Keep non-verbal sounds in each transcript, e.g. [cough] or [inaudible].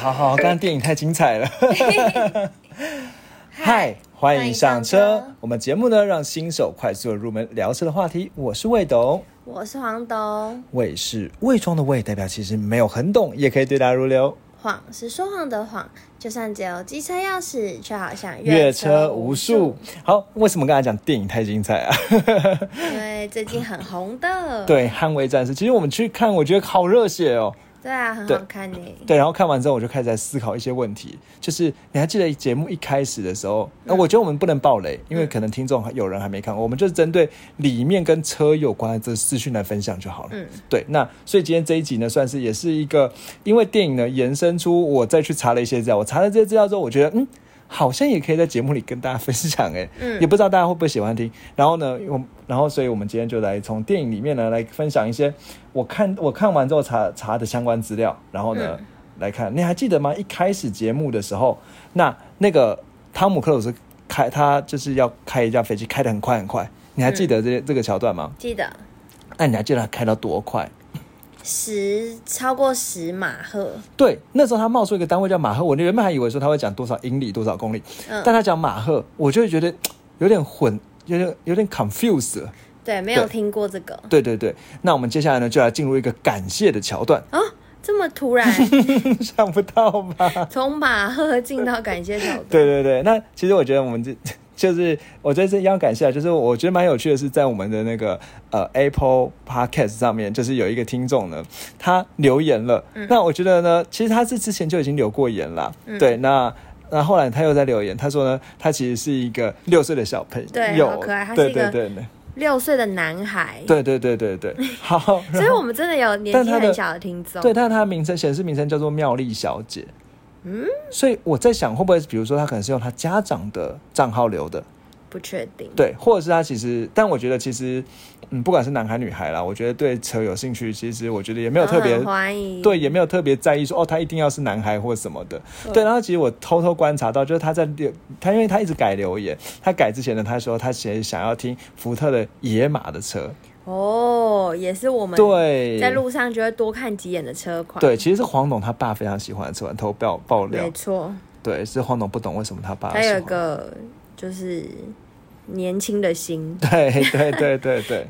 好好，刚刚电影太精彩了。[laughs] 嗨，欢迎上车。我们节目呢，让新手快速的入门聊车的话题。我是魏董，我是黄董。魏是魏庄的魏，代表其实没有很懂，也可以对答如流。谎是说谎的谎，就算只有机车钥匙，却好像越车无数。好，为什么刚才讲电影太精彩啊？因为最近很红的。[laughs] 对，捍卫战士。其实我们去看，我觉得好热血哦。对啊，很好看呢。对，然后看完之后，我就开始在思考一些问题。就是你还记得节目一开始的时候？那我觉得我们不能爆雷，因为可能听众有人还没看过。我们就是针对里面跟车有关的这资讯来分享就好了。嗯，对。那所以今天这一集呢，算是也是一个，因为电影呢延伸出我再去查了一些资料。我查了这些资料之后，我觉得嗯。好像也可以在节目里跟大家分享哎，嗯，也不知道大家会不会喜欢听。然后呢，我然后所以我们今天就来从电影里面呢来分享一些我看我看完之后查查的相关资料。然后呢，来看你还记得吗？一开始节目的时候，那那个汤姆克鲁斯开他就是要开一架飞机，开得很快很快。你还记得这这个桥段吗？记得。那你还记得他开到多快？十超过十马赫，对，那时候他冒出一个单位叫马赫，我原本还以为说他会讲多少英里、多少公里，但他讲马赫，我就会觉得有点混，有点有点 confused。对，没有听过这个。对对对，那我们接下来呢，就来进入一个感谢的桥段啊，这么突然，[laughs] 想不到吧？从马赫进到感谢桥段。对对对，那其实我觉得我们这。就是我觉得这要感谢，就是我觉得蛮有趣的是，在我们的那个呃 Apple Podcast 上面，就是有一个听众呢，他留言了。那我觉得呢，其实他是之前就已经留过言了。对，那那后来他又在留言，他说呢，他其实是一个六岁的小朋友，对，好可爱，他是一个六岁的男孩。对对对对对，[laughs] 好，所以我们真的有年纪很小的听众。对，但他的名称显示名称叫做妙丽小姐。嗯，所以我在想，会不会比如说他可能是用他家长的账号留的？不确定。对，或者是他其实，但我觉得其实，嗯，不管是男孩女孩啦，我觉得对车有兴趣，其实我觉得也没有特别欢迎，对，也没有特别在意说哦，他一定要是男孩或什么的。对，然后其实我偷偷观察到，就是他在留他，因为他一直改留言，他改之前呢，他说他其实想要听福特的野马的车。哦，也是我们对在路上就会多看几眼的车款。对，其实是黄董他爸非常喜欢的车款，偷爆爆料。没错，对，是黄董不懂为什么他爸。他有一个就是年轻的心。[laughs] 对对对对对。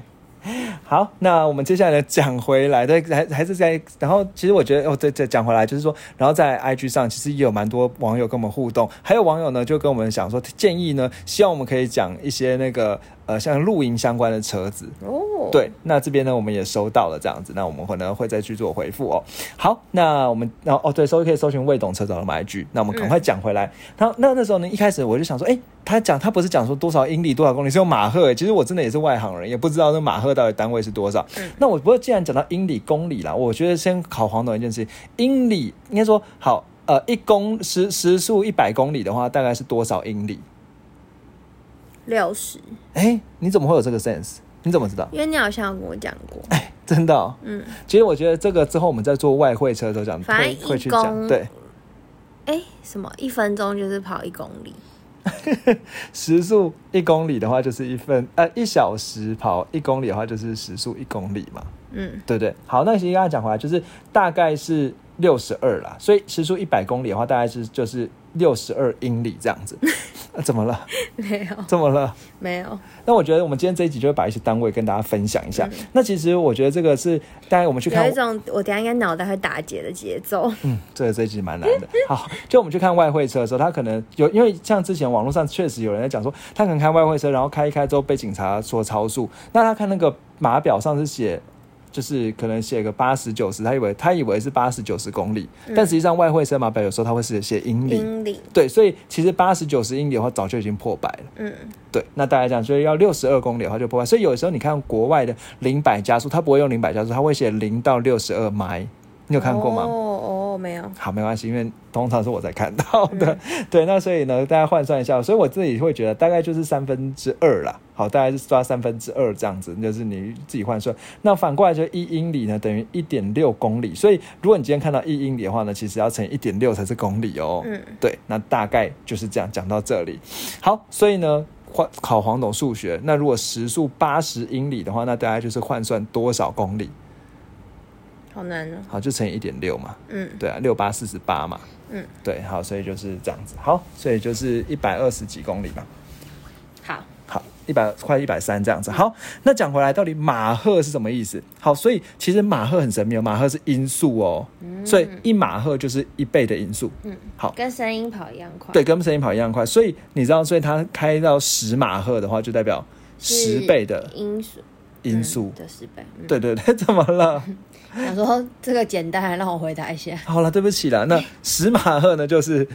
好，那我们接下来讲回来，对，还还是在，然后其实我觉得，哦，对再讲回来，就是说，然后在 IG 上，其实也有蛮多网友跟我们互动，还有网友呢，就跟我们讲说，建议呢，希望我们可以讲一些那个。呃，像露营相关的车子哦，对，那这边呢，我们也收到了这样子，那我们可能会再去做回复哦。好，那我们，然后哦，对，搜可以搜寻未懂车找到买句，那我们赶快讲回来。那那那时候呢，一开始我就想说，哎，他讲他不是讲说多少英里多少公里，是用马赫，其实我真的也是外行人，也不知道那马赫到底单位是多少。那我不过既然讲到英里公里啦，我觉得先考黄董一件事情，英里应该说好，呃，一公时时速一百公里的话，大概是多少英里？六十，哎，你怎么会有这个 sense？你怎么知道？因为你好像有跟我讲过，哎，真的，嗯，其实我觉得这个之后我们在做外汇车的时候讲，会会去讲，对，哎，什么？一分钟就是跑一公里，[laughs] 时速一公里的话就是一分，呃，一小时跑一公里的话就是时速一公里嘛，嗯，对不对？好，那其实刚才讲回来就是大概是六十二啦，所以时速一百公里的话大概是就是六十二英里这样子。[laughs] 怎么了？没有。怎么了？没有。那我觉得我们今天这一集就会把一些单位跟大家分享一下。那其实我觉得这个是，大家我们去看有一种我等下应该脑袋会打结的节奏。嗯，这个这一集蛮难的。好，就我们去看外汇车的时候，他可能有，因为像之前网络上确实有人在讲说，他可能开外汇车，然后开一开之后被警察说超速。那他看那个码表上是写。就是可能写个八十九十，他以为他以为是八十九十公里，但实际上外汇升码表有时候他会是写英里。英里对，所以其实八十九十英里的话，早就已经破百了。嗯，对。那大家讲，所以要六十二公里的话就破百。所以有时候你看国外的零百加速，他不会用零百加速，他会写零到六十二迈。你有看过吗？哦哦，没有。好，没关系，因为通常是我在看到的。[laughs] 对，那所以呢，大家换算一下，所以我自己会觉得大概就是三分之二啦。好，大概是抓三分之二这样子，就是你自己换算。那反过来就一英里呢，等于一点六公里。所以如果你今天看到一英里的话呢，其实要乘一点六才是公里哦。嗯，对，那大概就是这样讲到这里。好，所以呢，换考黄董数学，那如果时速八十英里的话，那大概就是换算多少公里？好难哦。好，就乘以一点六嘛。嗯对啊，六八四十八嘛。嗯，对，好，所以就是这样子。好，所以就是一百二十几公里嘛。好，好，一百快一百三这样子。好，那讲回来，到底马赫是什么意思？好，所以其实马赫很神秘哦，马赫是音速哦，所以一马赫就是一倍的音速。嗯，好，跟声音跑一样快。对，跟声音跑一样快。所以你知道，所以它开到十马赫的话，就代表十倍的音速音速。的十倍。嗯，对对对，[laughs] 怎么了？[laughs] 想说这个简单，让我回答一下，[laughs] 好了，对不起啦。那十马赫呢，就是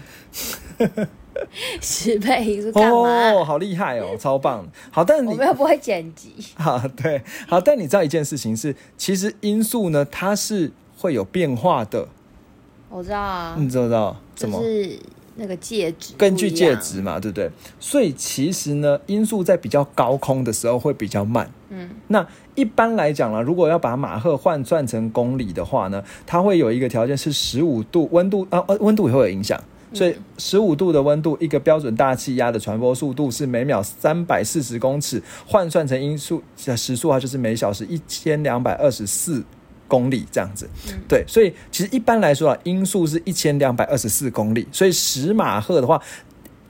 十倍因素干嘛？哦，好厉害哦，超棒。好，但你我们又不会剪辑。好对好，但你知道一件事情是，其实因素呢，它是会有变化的。我知道啊，你知不知道？怎么？就是那个介质，根据介质。嘛，对不对？所以其实呢，音速在比较高空的时候会比较慢。嗯，那一般来讲呢，如果要把马赫换算成公里的话呢，它会有一个条件是十五度温度啊，呃，温度也会有影响。所以十五度的温度，一个标准大气压的传播速度是每秒三百四十公尺，换算成音速呃时速的话，就是每小时一千两百二十四公里这样子。对，所以其实一般来说啊，音速是一千两百二十四公里，所以十马赫的话，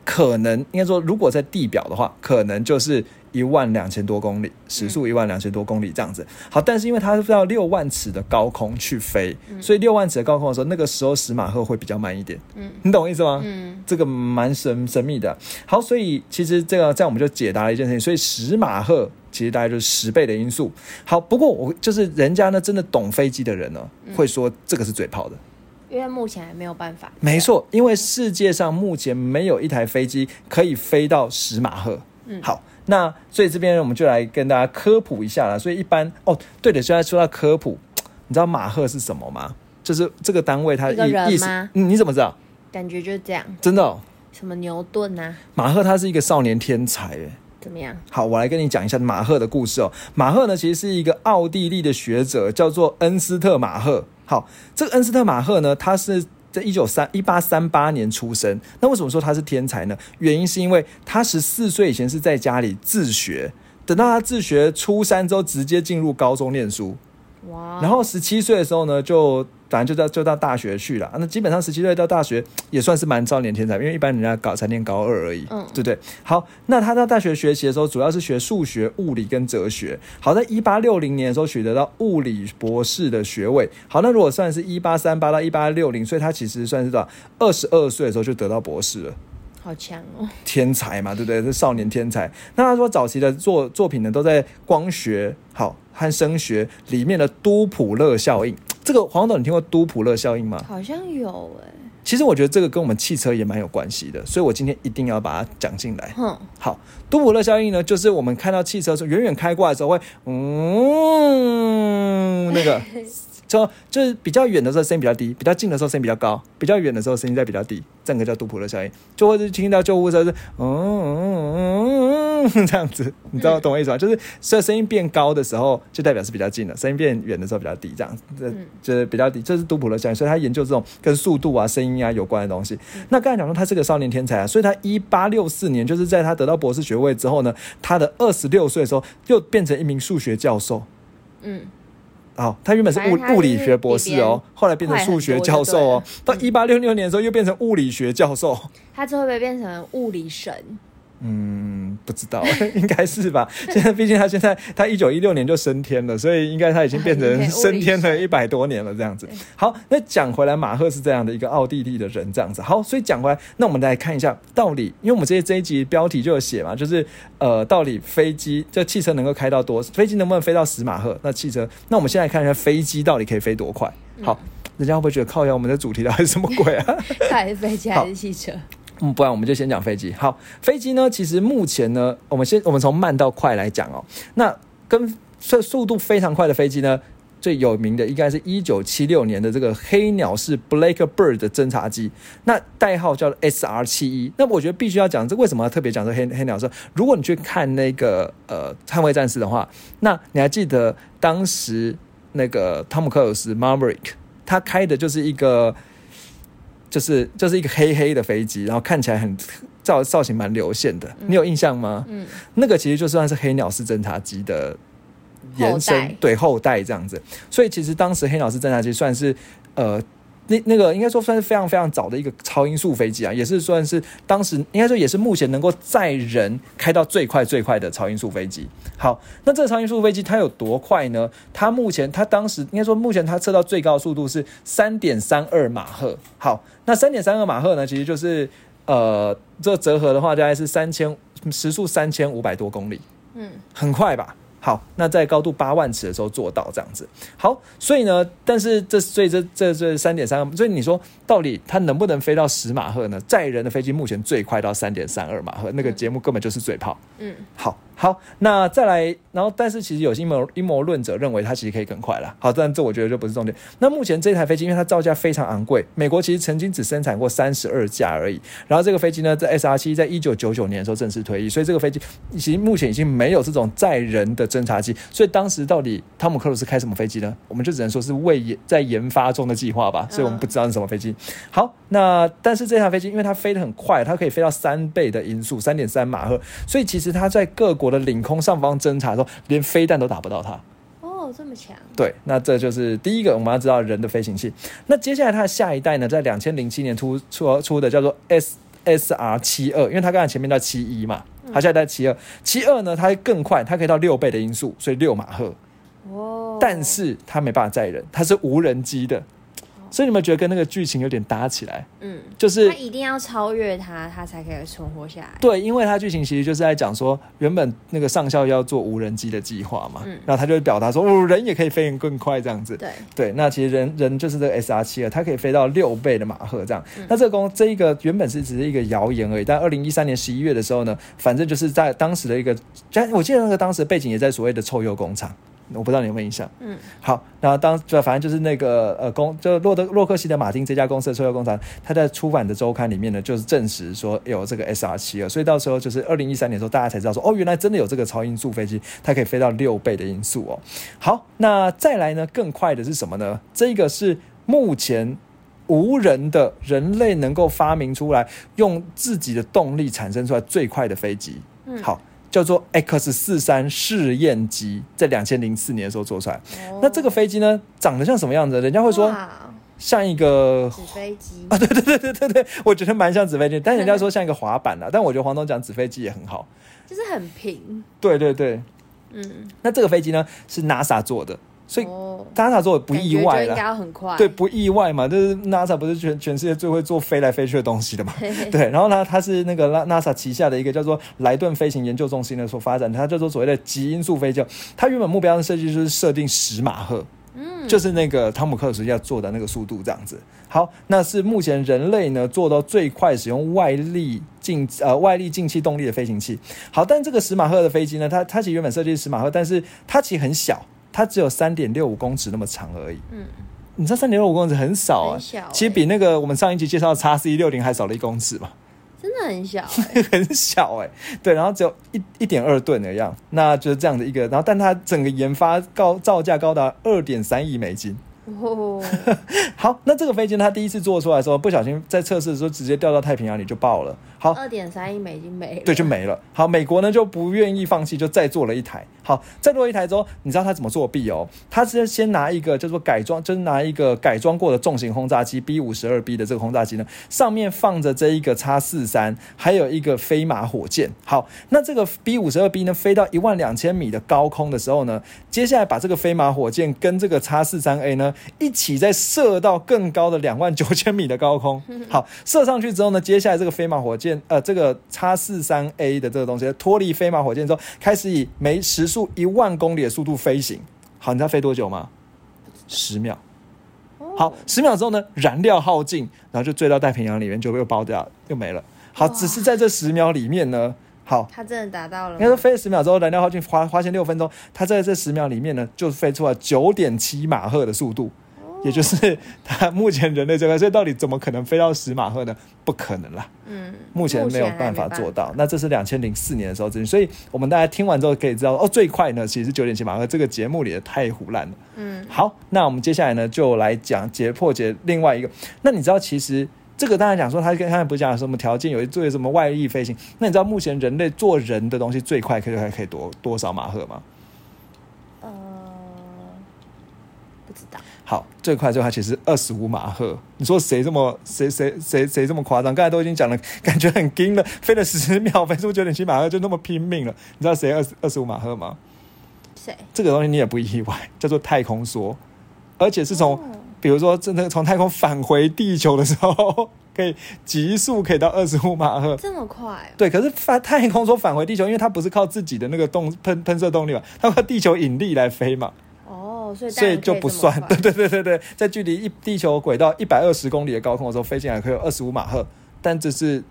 可能应该说，如果在地表的话，可能就是一万两千多公里，时速一万两千多公里这样子。好，但是因为它是要六万尺的高空去飞，所以六万尺的高空的时候，那个时候十马赫会比较慢一点。嗯你懂我意思吗？嗯，这个蛮神神秘的。好，所以其实这个这样我们就解答了一件事情，所以十马赫其实大概就是十倍的因素。好，不过我就是人家呢真的懂飞机的人呢，会说这个是嘴炮的。因为目前还没有办法。没错，因为世界上目前没有一台飞机可以飞到十马赫。嗯好，那所以这边我们就来跟大家科普一下啦。所以一般哦，对的，现在说到科普，你知道马赫是什么吗？就是这个单位它意意思，嗯你怎么知道？感觉就是这样。真的、哦，什么牛顿啊？马赫他是一个少年天才诶。怎么样？好，我来跟你讲一下马赫的故事哦。马赫呢，其实是一个奥地利的学者，叫做恩斯特马赫。好，这个恩斯特马赫呢，他是在一九三一八三八年出生。那为什么说他是天才呢？原因是因为他十四岁以前是在家里自学，等到他自学初三之后，直接进入高中念书。哇！然后十七岁的时候呢，就反正就到就到大学去了。那基本上十七岁到大学 [tsk] 也算是蛮少年天才，因为一般人家搞才念高二而已，嗯对不对？好，那他到大学学习的时候，主要是学数学、物理跟哲学。好，在一八六零年的时候取得到物理博士的学位。好，那如果算是一八三八到一八六零，所以他其实算是多少？二十二岁的时候就得到博士了。好强哦！天才嘛，对不对？是少年天才。那他说早期的作作品呢，都在光学好和声学里面的多普勒效应。这个黄董，你听过多普勒效应吗？好像有哎、其实我觉得这个跟我们汽车也蛮有关系的，所以我今天一定要把它讲进来。嗯，好，多普勒效应呢，就是我们看到汽车从，远远开过来的时候会，嗯，那个，[laughs] 就就是比较远的时候声音比较低，比较近的时候声音比较高，比较远的时候声音再比较低，这个叫多普勒效应。就会是听到救护车是，嗯嗯嗯嗯这样子，你知道懂我意思吗？就是所以声音变高的时候，就代表是比较近了；声音变远的时候比较低，这样，这就是比较低，这是杜普勒效应。所以他研究这种跟速度啊、声音啊有关的东西。那刚才讲说他是个少年天才啊，所以他一八六四年就是在他得到博士学位之后呢，他的二十六岁的时候又变成一名数学教授。嗯，哦，他原本是物物理学博士哦，后来变成数学教授哦，到一八六六年的时候又变成物理学教授。他之后会不会变成物理神？嗯，不知道，[laughs] 应该是吧。[laughs] 现在毕竟他现在他一九一六年就升天了，所以应该他已经变成 [laughs] 升天了神一百多年了这样子。好，那讲回来，马赫是这样的一个奥地利的人，这样子。好，所以讲回来，那我们来看一下到底，因为我们这些这一集标题就有写嘛，就是呃，到底飞机这汽车能够开到多，飞机能不能飞到十马赫？那汽车，那我们现在看一下飞机到底可以飞多快？好。人家会不会觉得靠呀？我们的主题到底是什么鬼啊？到底是飞机还是汽车？嗯，不然我们就先讲飞机。好，飞机呢，其实目前呢，我们先我们从慢到快来讲哦。那跟速速度非常快的飞机呢，最有名的应该是一九七六年的这个黑鸟式 Blackbird 的侦察机，那代号叫 SR 七一。那我觉得必须要讲，这为什么要特别讲这黑黑鸟式？如果你去看那个呃捍卫战士的话，那你还记得当时那个汤姆克鲁斯 Maverick 他开的就是一个。就是就是一个黑黑的飞机，然后看起来很造造型蛮流线的，你有印象吗？嗯，那个其实就算是黑鸟式侦察机的延伸对后代这样子。所以其实当时黑鸟式侦察机算是呃。那那个应该说算是非常非常早的一个超音速飞机啊，也是算是当时应该说也是目前能够载人开到最快最快的超音速飞机。好，那这个超音速飞机它有多快呢？它目前它当时应该说目前它测到最高速度是三点三二马赫。好，那三点三二马赫呢，其实就是呃这折合的话大概是三千时速三千五百多公里，嗯，很快吧？好，那在高度八万尺的时候做到这样子。好，所以呢，但是这所以这这这三点三，所以你说到底它能不能飞到十马赫呢？载人的飞机目前最快到三点三二马赫，那个节目根本就是嘴炮。嗯，好好，那再来，然后但是其实有些阴谋阴谋论者认为它其实可以更快了。好，但这我觉得就不是重点。那目前这台飞机因为它造价非常昂贵，美国其实曾经只生产过三十二架而已。然后这个飞机呢，在 SR 七在一九九九年的时候正式退役，所以这个飞机其实目前已经没有这种载人的侦察机。所以当时到底汤姆克鲁斯开什么飞机呢？我们就只能说是未研在研发中的计划吧。所以我们不知道是什么飞机。好，那但是这台飞机因为它飞得很快，它可以飞到三倍的音速，三点三马赫，所以其实它在各国的领空上方侦察的时候，连飞弹都打不到它。哦，这么强，对，那这就是第一个我们要知道人的飞行器。那接下来它的下一代呢，在两千零七年出出出的叫做 S S R 七二，因为它刚才前面叫七一嘛，它下一代七二，七二呢它会更快，它可以到六倍的音速，所以六马赫。哦，但是它没办法载人，它是无人机的，所以你们觉得跟那个剧情有点搭起来？嗯，就是他一定要超越他，他才可以存活下来。对，因为他剧情其实就是在讲说，原本那个上校要做无人机的计划嘛，嗯然后他就会表达说，哦，人也可以飞得更快这样子。对，对，那其实人人就是这个 S R 七二，它可以飞到六倍的马赫这样。嗯那这个公这一个原本是只是一个谣言而已，但二零一三年十一月的时候呢，反正就是在当时的一个，我记得那个当时的背景也在所谓的臭鼬工厂。我不知道你有没有印象。嗯，好，然后当就反正就是那个呃公，就洛德洛克希德马丁这家公司的臭鼬工厂，它在出版的周刊里面呢，就是证实说有这个 S R 七二，所以到时候就是二零一三年的时候，大家才知道说，哦，原来真的有这个超音速飞机，它可以飞到六倍的音速哦。好，那再来呢，更快的是什么呢？这个是目前。无人的人类能够发明出来，用自己的动力产生出来最快的飞机，嗯好，叫做 X 四三试验机，在两千零四年的时候做出来。哦那这个飞机呢，长得像什么样子？人家会说像一个纸飞机 [laughs] 啊，对对对对对对，我觉得蛮像纸飞机，但人家 [laughs] 说像一个滑板啦。但我觉得黄总讲纸飞机也很好。就是很平，对对对，嗯，那这个飞机呢是 NASA 做的，所以哦 NASA 做不意外了对，不意外嘛，就是 NASA 不是全全世界最会做飞来飞去的东西的嘛。对 [laughs] 对，然后呢，它是那个 NASA 旗下的一个叫做莱顿飞行研究中心的所发展，它叫做所谓的极音速飞机。它原本目标的设计就是设定十马赫，嗯，就是那个汤姆克鲁斯要做的那个速度这样子。好，那是目前人类呢做到最快使用外力进呃外力进气动力的飞行器。好，但这个十马赫的飞机呢，它它其实原本设计是十马赫，但是它其实很小，它只有三点六五公尺那么长而已。嗯，你知道三点六五公尺很少啊很，小欸其实比那个我们上一集介绍的叉 C 六零还少了一公尺嘛。真的很小欸，[laughs] 很小哎、对，然后只有一一点二吨的样，那就是这样的一个，然后但它整个研发高造价高达二点三亿美金。哦，[laughs] 好，那这个飞机呢它第一次做出来的时候，不小心在测试的时候直接掉到太平洋里就爆了。好，二点三亿美金没了，对，就没了。好，美国呢就不愿意放弃，就再做了一台。好，再做一台之后，你知道他怎么作弊哦？他是先拿一个叫做改装，就是拿一个改装过的重型轰炸机 B 五十二 B 的这个轰炸机呢，上面放着这一个叉四三，还有一个飞马火箭。好，那这个 B 五十二 B 呢，飞到一万两千米的高空的时候呢，接下来把这个飞马火箭跟这个叉四三 A 呢一起再射到更高的两万九千米的高空。[laughs] 好，射上去之后呢，接下来这个飞马火箭，呃，这个叉四三 A 的这个东西脱离飞马火箭之后，开始以每时速一万公里的速度飞行。好，你知道飞多久吗？十秒。哦好，十秒之后呢，燃料耗尽，然后就坠到太平洋里面，就又爆掉，又没了。好，只是在这十秒里面呢，好，他真的达到了应该说，飞了十秒之后，燃料耗尽，花花前六分钟，它在这十秒里面呢，就飞出了九点七马赫的速度，也就是 [laughs] 它目前人类最快。所以到底怎么可能飞到十马赫呢？不可能啦，嗯，目前没有办法做到。那这是两千零四年的时候资讯，所以我们大家听完之后可以知道，哦，最快呢其实是九点七马赫。这个节目里的太胡乱了。嗯，好，那我们接下来呢就来讲解破解另外一个。那你知道其实这个当然讲说，他跟刚才不是讲有什么条件，有一做什么外力飞行？那你知道目前人类做人的东西最快可以还可以多多少马赫吗？呃，不知道。好，最快最快其实二十五马赫。你说谁这么谁谁谁谁这么夸张？刚才都已经讲了，[laughs] 感觉很惊了，飞了十秒，飞出九点七马赫就那么拼命了。你知道谁二十二十五马赫吗？谁？这个东西你也不意外，叫做太空梭，而且是从、哦比如说真的从太空返回地球的时候，可以极速可以到二十五马赫。这么快、哦？对，可是返太空说返回地球，因为它不是靠自己的那个动 [laughs] 喷喷射动力嘛，它靠地球引力来飞嘛。哦，所以当所以就不算。快 [laughs] 对对对对对，在距离一地球轨道一百二十公里的高空的时候飞进来可以有二十五马赫，但这是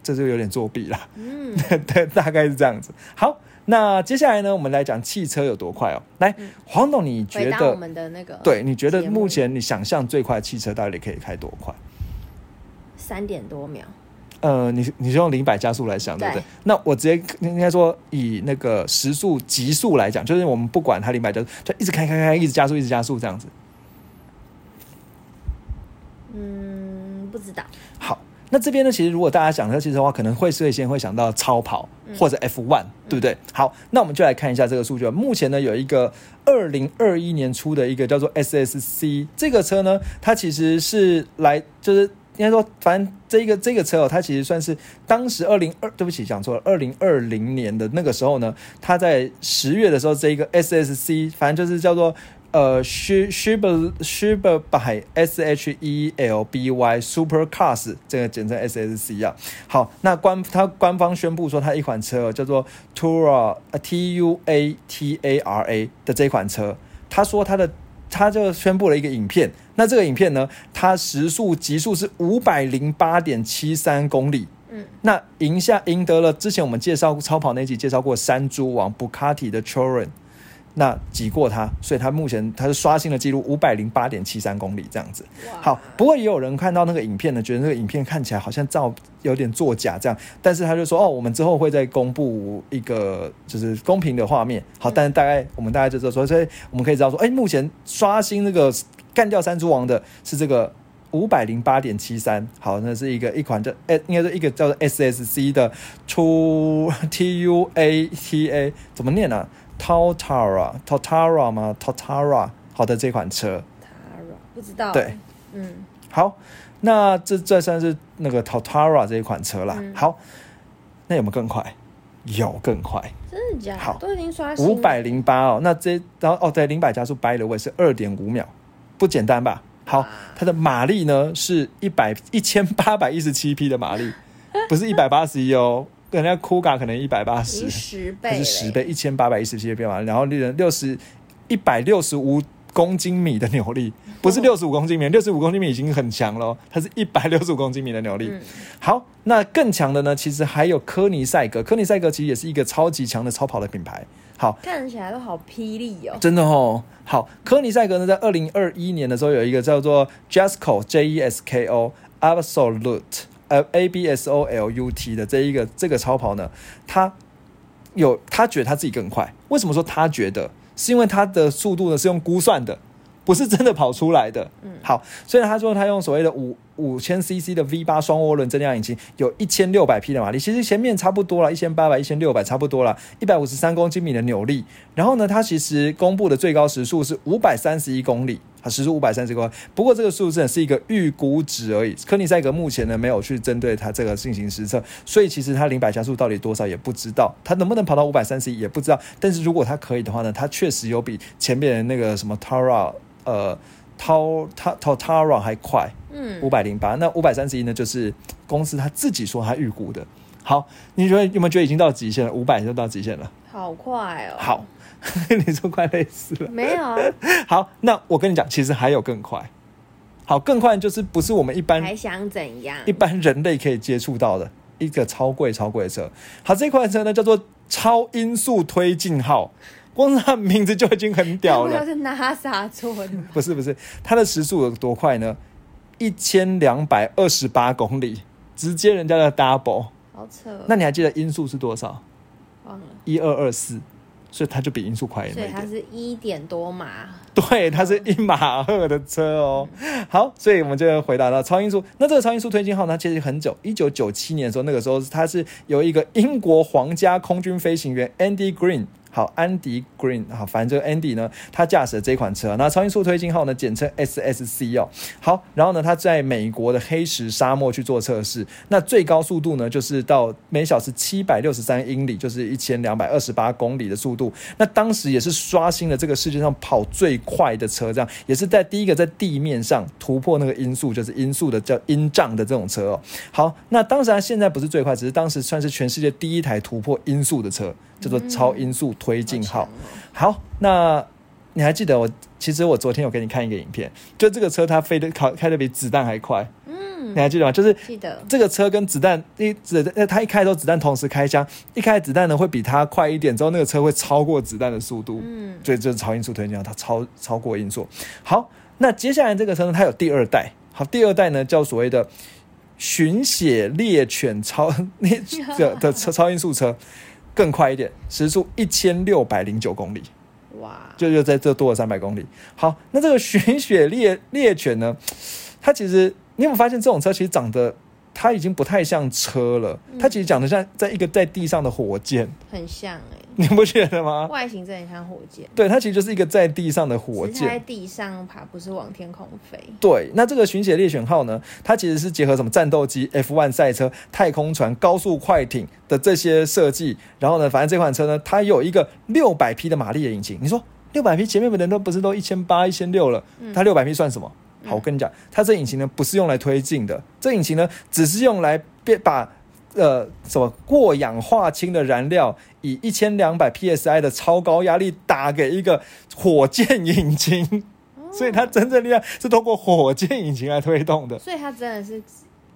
这就有点作弊啦。嗯，对，大概是这样子。好，那接下来呢，我们来讲汽车有多快哦。来，黄董，你觉得我得？们的那个对，你觉得目目前你想象最快的汽车到底可以开多快？三点多秒，呃，你你是用零百加速来想，对不对对？那我直接应该说以那个时速极速来讲，就是我们不管它零百加速，就一直开开开，一直加速，一直加速这样子。嗯，不知道。好，那这边呢，其实如果大家想车汽车的话，可能会最先会想到超跑或者 F one，、对不对？好，那我们就来看一下这个数据。目前呢，有一个二零二一年出的一个叫做 SSC 这个车呢，它其实是来就是。应该说，反正这一个这个车哦，它其实算是当时二零二，对不起，讲错了，二零二零年的那个时候呢，它在十月的时候，这一个 SSC，反正就是叫做呃 s h u b e s h b e by S H E L B Y Super Cars，这个简称 SSC 啊。好，那官它官方宣布说，它一款车哦叫做 Tura 呃 T U A T A R A 的这款车，他说它的他就宣布了一个影片，那这个影片呢，它时速极速是五百零八点七三公里。嗯，那赢下赢得了之前我们介绍超跑那集介绍过山猪王 Bucati 的 Chorin，那挤过它，所以它目前它是刷新了记录五百零八点七三公里这样子。好，不过也有人看到那个影片呢，觉得那个影片看起来好像照有点作假这样，但是他就说哦，我们之后会再公布一个就是公平的画面。好，但是大概我们大概就知道说，所以我们可以知道说，哎，目前刷新那个干掉山猪王的是这个。五百零八点七三，好，那是一个一款叫诶，应该是一个叫做 SSC 的出 T U A T A 怎么念呢、啊、？Totara Totara 吗？Totara 好的这款车，Tara 不知道。对，嗯，好，那这这算是那个 Totara 这一款车啦。嗯好，那有没有更快？有更快，真的假好的？都已经刷新五百零八哦。那这然后哦，对，零百加速掰了位是二点五秒，不简单吧？好，它的马力呢是一百一千八百一十七匹的马力，不是一百八十一哦。人家 Kuga 可能一百八十，十倍它，是十倍，一千八百一十七匹马力，然后六六十一百六十五公斤米的扭力，不是六十五公斤米，[laughs] 六十五公斤米已经很强了哦，它是一百六十五公斤米的扭力。嗯好，那更强的呢，其实还有科尼赛格，科尼赛格其实也是一个超级强的超跑的品牌。好，看起来都好霹雳哦。真的哦。好，科尼赛格呢，在二零二一年的时候有一个叫做 Jesco J E S K O Absolute 呃 A B S O L U T 的这一个这个超跑呢，他有他觉得他自己更快。为什么说他觉得？是因为他的速度呢是用估算的，不是真的跑出来的。嗯好，虽然他说他用所谓的五五千 CC 的 V 八双涡轮增压引擎，有一千六百匹的马力，其实前面差不多了，一千八百、一千六百差不多了，一百五十三公斤米的扭力。然后呢，它其实公布的最高时速是五百三十一公里。啊，时速五百三十公里，不过这个数字呢是一个预估值而已。科尼塞格目前呢没有去针对它这个进行实测，所以其实它零百加速到底多少也不知道，它能不能跑到五百三十一也不知道。但是如果它可以的话呢，它确实有比前面的那个什么 Tara 呃 Tau Ta Ta Tara 还快，嗯五，百零八。那五百三十一呢，就是公司他自己说他预估的。好，你觉得有没有觉得已经到极限了？五百就到极限了。好快哦。好，[laughs] 你说快累死了。没有啊，[laughs] 好，那我跟你讲，其实还有更快。好，更快就是不是我们一般还想怎样？一般人类可以接触到的一个超贵超贵的车。好，这款车呢叫做超音速推进号，光是它名字就已经很屌了。[laughs] 是 NASA 做的？不是不是，它的时速有多快呢？一千两百二十八公里，直接人家的 double。好扯哦。那你还记得音速是多少？忘了，一二二四，所以它就比音速快那所以它。是一点多码。对，它是一马赫的车哦。好，所以我们就回答到超音速。那这个超音速推进号呢，其实很久，一九九七年的时候，那个时候它是由一个英国皇家空军飞行员 Andy Green 好，安迪 Green，好，反正这个 Andy 呢，他驾驶的这款车，那超音速推进号呢，简称 SSC 哦。好，然后呢，他在美国的黑石沙漠去做测试，那最高速度呢，就是到每小时七百六十三英里，就是一千两百二十八公里的速度。那当时也是刷新了这个世界上跑最快的车，这样也是在第一个在地面上突破那个音速，就是音速的叫音障的这种车哦。好，那当然现在不是最快，只是当时算是全世界第一台突破音速的车，叫做超音速推进号。好，那你还记得我？其实我昨天有给你看一个影片，就这个车它飞的开开的比子弹还快。嗯你，还记得吗？就是记得这个车跟子弹一子弹，它一开的时候子弹同时开枪，一开子弹呢会比它快一点，之后那个车会超过子弹的速度。嗯所以这是超音速推进号，它超超过音速。好，那接下来这个车呢，它有第二代。好，第二代呢叫所谓的寻血猎犬超 [laughs] 那的的车超音速车，更快一点，时速一千六百零九公里。哇，就就在这多了三百公里。好，那这个寻雪猎猎犬呢，它其实你有没有发现这种车其实长得它已经不太像车了，它其实长得像在一个在地上的火箭，很像哎、[laughs] 你不觉得吗？外形真的很像火箭，对，它其实就是一个在地上的火箭它在。地上爬，不是往天空飞。对，那这个巡血猎犬号呢，它其实是结合什么战斗机、F1 赛车、太空船、高速快艇的这些设计。然后呢，反正这款车呢，它有一个六百匹的马力的引擎。你说六百匹，前面的人都不是都一千八、一千六了，它六百匹算什么？好，我跟你讲，它这引擎呢不是用来推进的，这引擎呢只是用来变把呃什么过氧化氢的燃料以一千两百 psi 的超高压力打给一个火箭引擎，所以它真正力量是通过火箭引擎来推动的。所以它真的是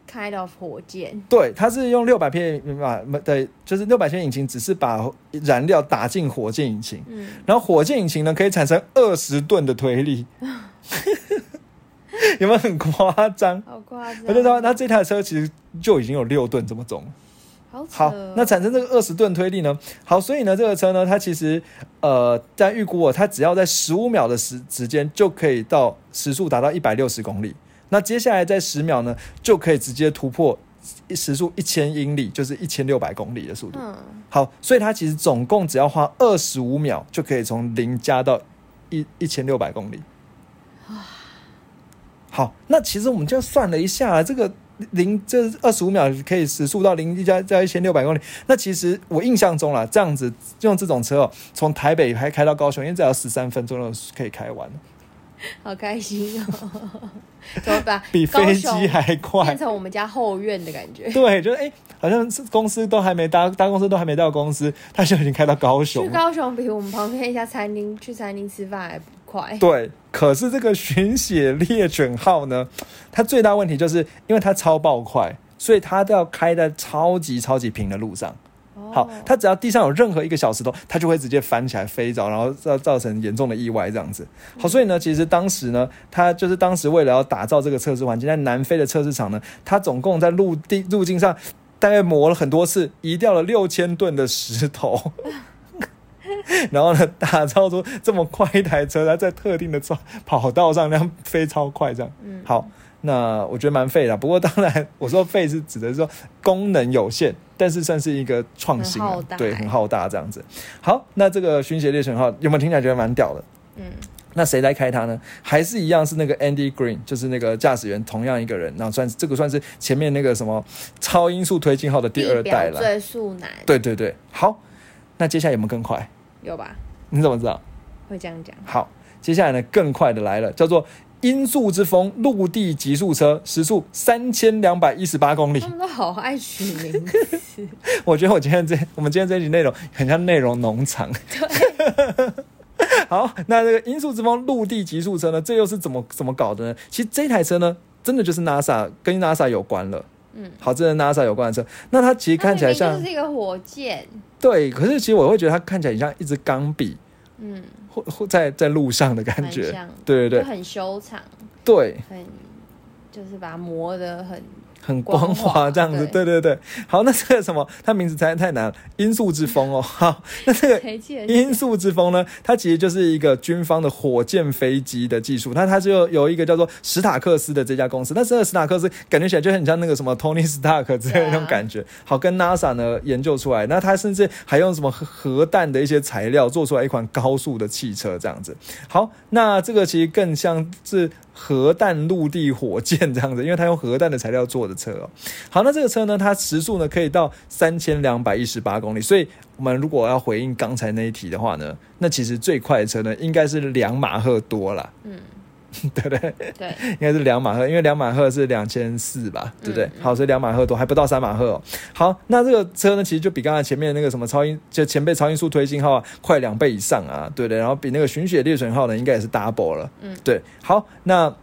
开到火箭，对，它是用六百匹马对，就是六百片引擎，只是把燃料打进火箭引擎，嗯，然后火箭引擎呢可以产生二十吨的推力，[laughs] [laughs] 有没有很夸张？好夸张。我就知道，它这台车其实就已经有六吨这么重。好那产生这个二十吨推力呢？好，所以呢，这个车呢，它其实呃，在预估我，它只要在十五秒的时时间就可以到时速达到一百六十公里。那接下来在十秒呢，就可以直接突破时速一千英里，就是一千六百公里的速度。嗯，好，所以它其实总共只要花二十五秒就可以从零加到一一千六百公里。好，那其实我们就算了一下，这个零这二十五秒可以时速到零一加加一千六百公里。那其实我印象中啦，这样子用这种车哦，从台北还开到高雄，因为只要十三分钟就可以开完，好开心哦！怎么办？比飞机还快变。成我们家后院的感觉。对，就是哎、好像是公司都还没搭，搭公司都还没到公司，他就已经开到高雄。去高雄比我们旁边一家餐厅去餐厅吃饭还快。对，可是这个寻血猎犬号呢，[laughs] 它最大问题就是因为它超爆快，所以它都要开在超级超级平的路上。哦好，它只要地上有任何一个小石头，它就会直接翻起来飞走，然后造造成严重的意外这样子。好，所以呢，其实当时呢，它就是当时为了要打造这个测试环境，在南非的测试场呢，它总共在陆地路径上大概磨了很多次，移掉了六千吨的石头。然后呢，打造出这么快一台车，它在特定的跑跑道上那样飞超快，这样。嗯，好，那我觉得蛮废的。不过当然，我说废是指的是说功能有限，但是算是一个创新对，很浩大这样子。好，那这个寻血猎犬号有没有听起来觉得蛮屌的？嗯，那谁来开它呢？还是一样是那个 Andy Green，就是那个驾驶员，同样一个人。然后算是这个算是前面那个什么超音速推进号的第二代了。最速男，对对对，好，那接下来有没有更快？有吧？你怎么知道？会这样讲。好，接下来呢，更快的来了，叫做音速之风陆地极速车，时速三千两百一十八公里他。们都好爱取名字，[laughs] 我觉得我今天这我们今天这一集内容很像内容农场。[laughs] [laughs] 好，那这个音速之风陆地极速车呢，这又是怎么怎么搞的呢？其实这台车呢，真的就是 NASA 跟 NASA 有关了。嗯，好，这是 NASA 有关的车。那它其实看起来像是一个火箭。对，可是其实我会觉得它看起来很像一支钢笔，嗯，或或在在路上的感觉。对对对就很修长，对，很就是把它磨得很很光光滑滑这样子，对对对。好，那这个什么，它名字太太难了，音速之风哦。好，那这个 [laughs] 音速之风呢，它其实就是一个军方的火箭飞机的技术。那它就有有一个叫做史塔克斯的这家公司，那这个史塔克斯感觉起来就很像那个什么 Tony Stark 之类的那种感觉。好，跟 NASA 呢研究出来，那它甚至还用什么核核弹的一些材料做出来一款高速的汽车这样子。好，那这个其实更像是核弹陆地火箭这样子，因为它用核弹的材料做的车哦。好，那这个车呢，它时速呢可以到三千两百一十八公里，所以我们如果要回应刚才那一题的话呢，那其实最快的车呢应该是两马赫多啦，嗯，对不对？对，应该是两马赫，因为两马赫是两千四吧，对不对？嗯嗯好，所以两马赫多，还不到三马赫哦。好，那这个车呢，其实就比刚才前面那个什么超音，就前辈超音速推进号啊，快两倍以上啊，对不对？然后比那个寻血猎犬号呢，应该也是 double 了，嗯对。好，那。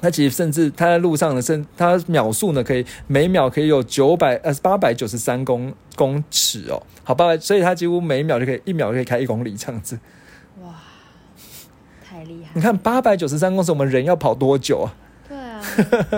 它其实甚至它在路上呢，甚它秒速呢可以每秒可以有九百呃八百九十三公公尺哦，好八百，所以它几乎每秒就可以一秒就可以开一公里这样子。哇，太厉害你，看八百九十三公尺，我们人要跑多久啊？对啊，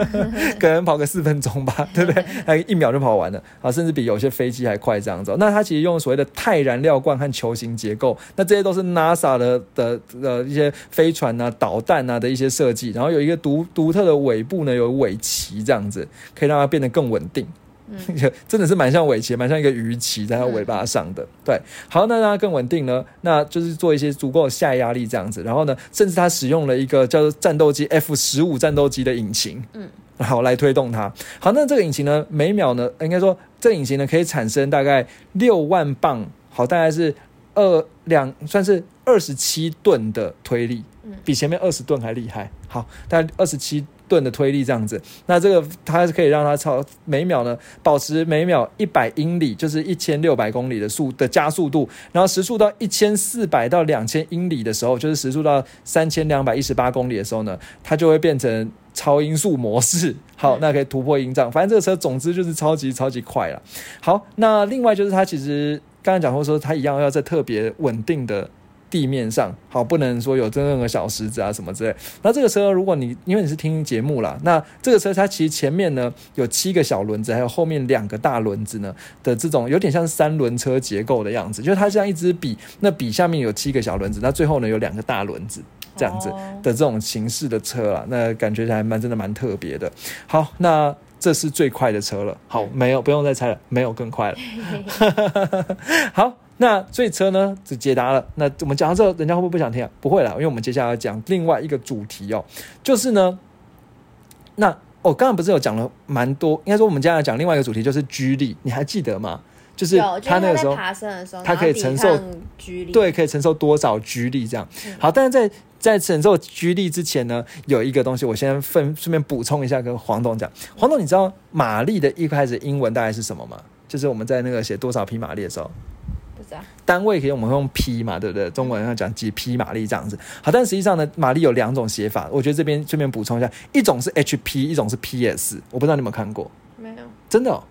[laughs] 可能跑个四分钟吧，[laughs] 对不对？还一秒就跑完了啊，甚至比有些飞机还快这样子哦、那它其实用所谓的钛燃料罐和球形结构，那这些都是 NASA 的的的一些飞船啊、导弹啊的一些设计，然后有一个独独特的尾部呢，有尾鳍这样子，可以让它变得更稳定。[laughs] 真的是蛮像尾鳍，蛮像一个鱼鳍在它尾巴上的。对，好，那让它更稳定呢，那就是做一些足够的下压力这样子。然后呢，甚至它使用了一个叫做战斗机 F 十五战斗机的引擎，嗯，好来推动它。好，那这个引擎呢，每秒呢，应该说这个引擎呢可以产生大概六万磅，好，大概是二两算是二十七吨的推力，嗯比前面二十吨还厉害。好，大概二十七吨的推力这样子，那这个它是可以让它超每秒呢保持每秒一百英里，就是一千六百公里的速的加速度，然后时速到一千四百到两千英里的时候，就是时速到三千两百一十八公里的时候呢，它就会变成超音速模式。好，那可以突破音障，反正这个车总之就是超级超级快了。好，那另外就是它其实刚才讲过说，它一样要在特别稳定的。地面上好，不能说有真正的小石子啊什么之类。那这个车，如果你因为你是听节目啦，那这个车它其实前面呢有七个小轮子，还有后面两个大轮子呢的这种有点像三轮车结构的样子，就是它像一支笔，那笔下面有七个小轮子，那最后呢有两个大轮子这样子哦的这种形式的车啊，那感觉还蛮真的蛮特别的。好，那。这是最快的车了，好，没有不用再猜了，没有更快了。[laughs] 好，那所以车呢只解答了。那我们讲到这，人家会不会不想听啊？不会啦，因为我们接下来要讲另外一个主题哦，就是呢，那我、哦、刚刚不是有讲了蛮多，应该说我们接下来讲另外一个主题就是居力，你还记得吗？就是他那个时候爬升的时候，他可以承受居力，对，可以承受多少居力这样。嗯好，但是在在承受居力之前呢，有一个东西，我先分顺便补充一下，跟黄董讲。黄董，你知道马力的一开始英文大概是什么吗？就是我们在那个写多少匹马力的时候，单位可以我们用匹嘛，对不对？中文要讲几匹马力这样子。好，但实际上呢，马力有两种写法，我觉得这边顺便补充一下，一种是 HP，一种是 PS。我不知道你有没有看过，没有，真的、哦。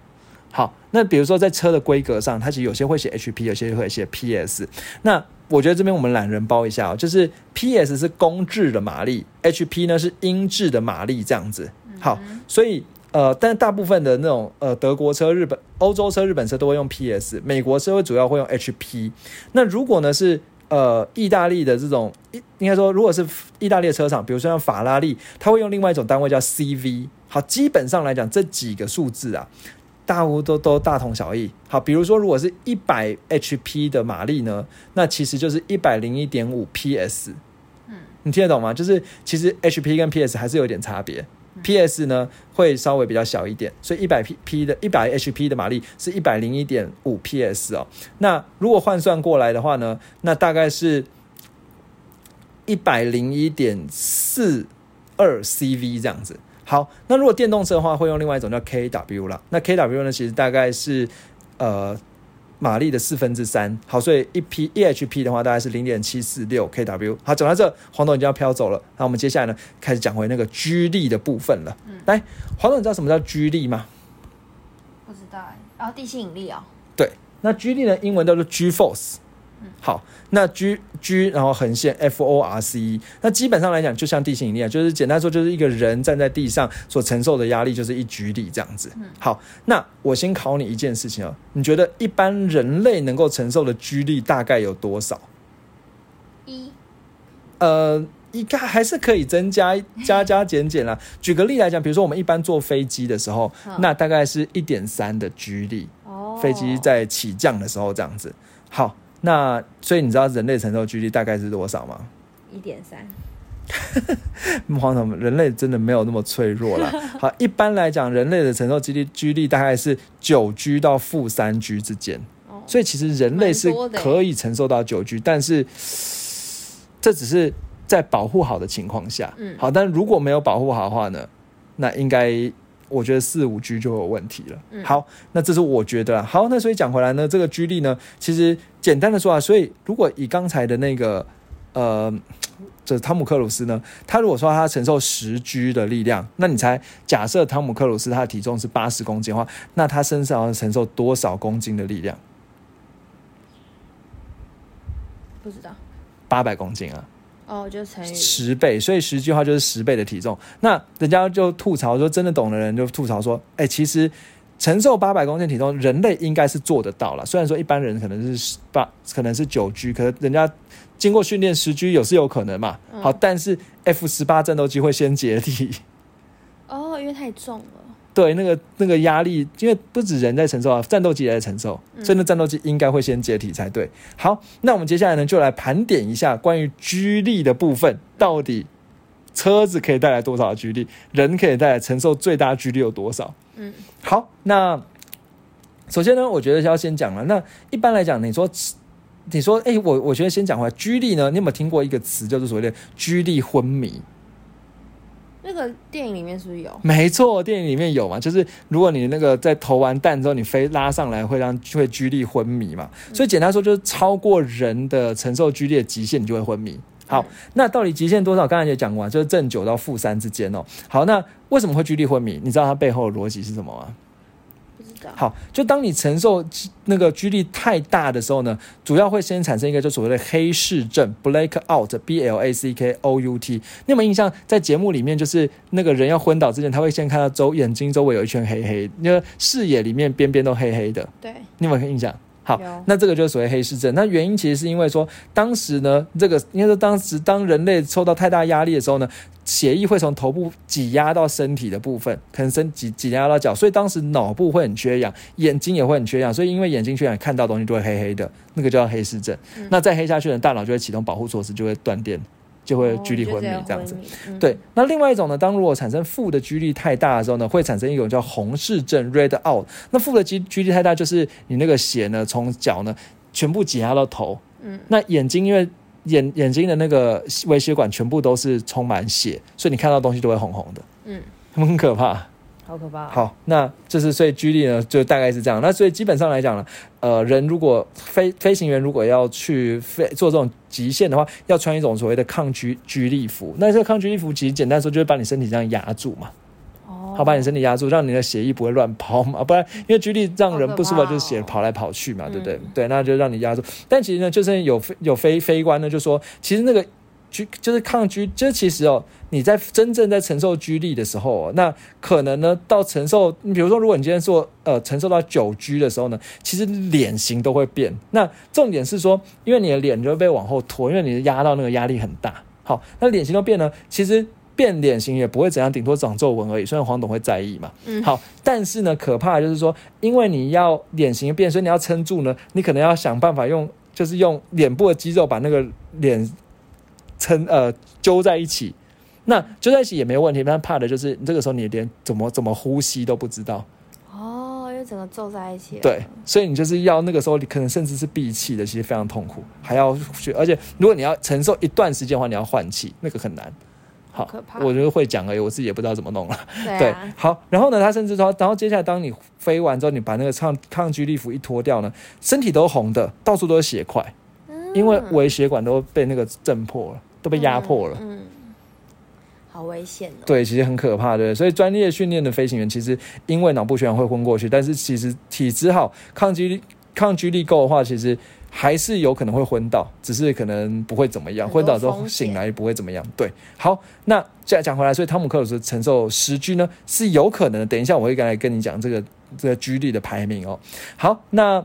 好，那比如说在车的规格上，它其实有些会写 HP，有些会写 PS。那我觉得这边我们懒人包一下哦，就是 PS 是公制的马力，HP 呢是英制的马力这样子。好，所以呃，但大部分的那种呃德国车、日本、欧洲车、日本车都会用 PS，美国车会主要会用 HP。那如果呢是呃意大利的这种，应应该说如果是意大利的车厂，比如说像法拉利，它会用另外一种单位叫 CV。好，基本上来讲这几个数字啊。大乎都都大同小异。好，比如说，如果是一百 HP 的马力呢，那其实就是一百零一点五 PS。嗯，你听得懂吗？就是其实 HP 跟 PS 还是有点差别。PS 呢会稍微比较小一点，所以一百 P P 的一百 HP 的马力是一百零一点五 PS 哦。那如果换算过来的话呢，那大概是一百零一点四二 CV 这样子。好，那如果电动车的话，会用另外一种叫 kW 啦。那 kW 呢，其实大概是呃马力的四分之三。好，所以一 P E H P 的话，大概是零点七四六 kW。好，讲到这，黄总已经要飘走了。那我们接下来呢，开始讲回那个 G 力的部分了。嗯来，黄总，你知道什么叫 G 力吗？不知道哎。然后地心引力哦，对，那 G 力呢，英文叫做 G force。好，那 G G 然后横线 F O R C E，那基本上来讲，就像地心引力啊，就是简单说，就是一个人站在地上所承受的压力就是一 G 力这样子。好，那我先考你一件事情哦，你觉得一般人类能够承受的 G 力大概有多少？一呃，应该还是可以增加加加减减啦。举个例来讲，比如说我们一般坐飞机的时候，那大概是一点三的 G 力，哦，飞机在起降的时候这样子。好，那所以你知道人类承受 G 力大概是多少吗？一点三，[laughs] 黄总，人类真的没有那么脆弱啦。[laughs] 好，一般来讲，人类的承受 G 力 G 力大概是九 G 到负三 G 之间。哦，所以其实人类是可以承受到九 G，但是这只是在保护好的情况下。嗯好，但如果没有保护好的话呢，那应该我觉得四五 G 就有问题了。嗯好，那这是我觉得啦。好，那所以讲回来呢，这个 G 力呢，其实简单的说啊，所以如果以刚才的那个呃。这汤姆克鲁斯呢？他如果说他承受十 G 的力量，那你猜，假设汤姆克鲁斯他的体重是八十公斤的话，那他身上要承受多少公斤的力量？不知道。八百公斤啊，哦，就乘以十倍，所以十句话就是十倍的体重。那人家就吐槽说，真的懂的人就吐槽说，哎、其实承受八百公斤体重，人类应该是做得到了。虽然说一般人可能是八，可能是九 G，可是人家经过训练十 G 有是有可能嘛。嗯好，但是 F 十八战斗机会先解体。哦，因为太重了。对，那个那个压力，因为不止人在承受啊，战斗机也在承受，嗯所以那战斗机应该会先解体才对。好，那我们接下来呢，就来盘点一下关于居力的部分，到底车子可以带来多少的居力，人可以带来承受最大居力有多少？嗯，好，那首先呢，我觉得要先讲了。那一般来讲，你说你说，哎、我我觉得先讲回来，居力呢，你有没有听过一个词叫做所谓的居力昏迷？那个电影里面是不是有？没错，电影里面有嘛，就是如果你那个在投完弹之后，你飞拉上来会让会居力昏迷嘛，所以简单说就是超过人的承受居力的极限，你就会昏迷。好，嗯那到底极限多少？刚才也讲过啊，就是正九到负三之间哦。好，那为什么会居力昏迷？你知道它背后的逻辑是什么吗？好，就当你承受那个居力太大的时候呢，主要会先产生一个就所谓的黑市症 （black out），B L A C K O U T。你有没有印象？在节目里面，就是那个人要昏倒之前，他会先看到周眼睛周围有一圈黑黑，那个视野里面边边都黑黑的。对，你有没有印象？好，那这个就是所谓黑视症。那原因其实是因为说，当时呢，这个应该说当时当人类受到太大压力的时候呢，血液会从头部挤压到身体的部分，可能身挤挤压到脚，所以当时脑部会很缺氧，眼睛也会很缺氧，所以因为眼睛缺氧，看到东西都会黑黑的，那个叫黑视症。嗯那再黑下去呢，大脑就会启动保护措施，就会断电，就会居力昏迷这样子。。嗯对，，那另外一种呢，当如果产生负的居力太大的时候呢，会产生一种叫红视症 （red out）。那负的居居力太大，就是你那个血呢从脚呢全部挤压到头，嗯，那眼睛因为眼眼睛的那个微血管全部都是充满血，所以你看到东西都会红红的，嗯，[laughs] 很可怕。好可怕。，好，那就是所以居力呢，就大概是这样。那所以基本上来讲呢，呃，人如果飞飞行员如果要去飞做这种极限的话，要穿一种所谓的抗居居力服。那这个抗居力服其实简单说就是把你身体这样压住嘛，哦，好把你身体压住，让你的血液不会乱跑嘛，不然因为居力让人不舒服，就是血跑来跑去嘛，对不对？嗯对，那就让你压住。但其实呢，就是有飞有飞飞官呢，就说其实那个。居就是抗居，就是其实哦，你在真正在承受居力的时候、哦，那可能呢到承受，你比如说，如果你今天做呃承受到九居的时候呢，其实脸型都会变。那重点是说，因为你的脸就会被往后拖，因为你压到那个压力很大。好，那脸型都变了，其实变脸型也不会怎样，顶多长皱纹而已。虽然黄董会在意嘛，嗯好，但是呢，可怕的就是说，因为你要脸型变，所以你要撑住呢，你可能要想办法用，就是用脸部的肌肉把那个脸撑呃揪在一起。那揪在一起也没有问题，但怕的就是你这个时候你连怎么怎么呼吸都不知道，哦，因为整个皱在一起了。对，所以你就是要那个时候你可能甚至是闭气的，其实非常痛苦，还要去，而且如果你要承受一段时间的话，你要换气，那个很难。好好可怕我觉得会讲而已，我自己也不知道怎么弄了。对好，然后呢，他甚至说，然后接下来当你飞完之后，你把那个抗抗拒力服一脱掉呢，身体都红的，到处都是血块，因为微血管都被那个震破了，都被压迫了。嗯，嗯好危险哦。对，其实很可怕的。所以专业训练的飞行员，其实因为脑部血管会昏过去，但是其实体质好、抗击力抗击力够的话，其实还是有可能会昏倒，只是可能不会怎么样。昏倒之后醒来也不会怎么样。对，好，那再讲回来，所以汤姆克鲁斯承受十 G 呢是有可能的。等一下我会来跟你讲这个这个 G 力的排名哦。好，那。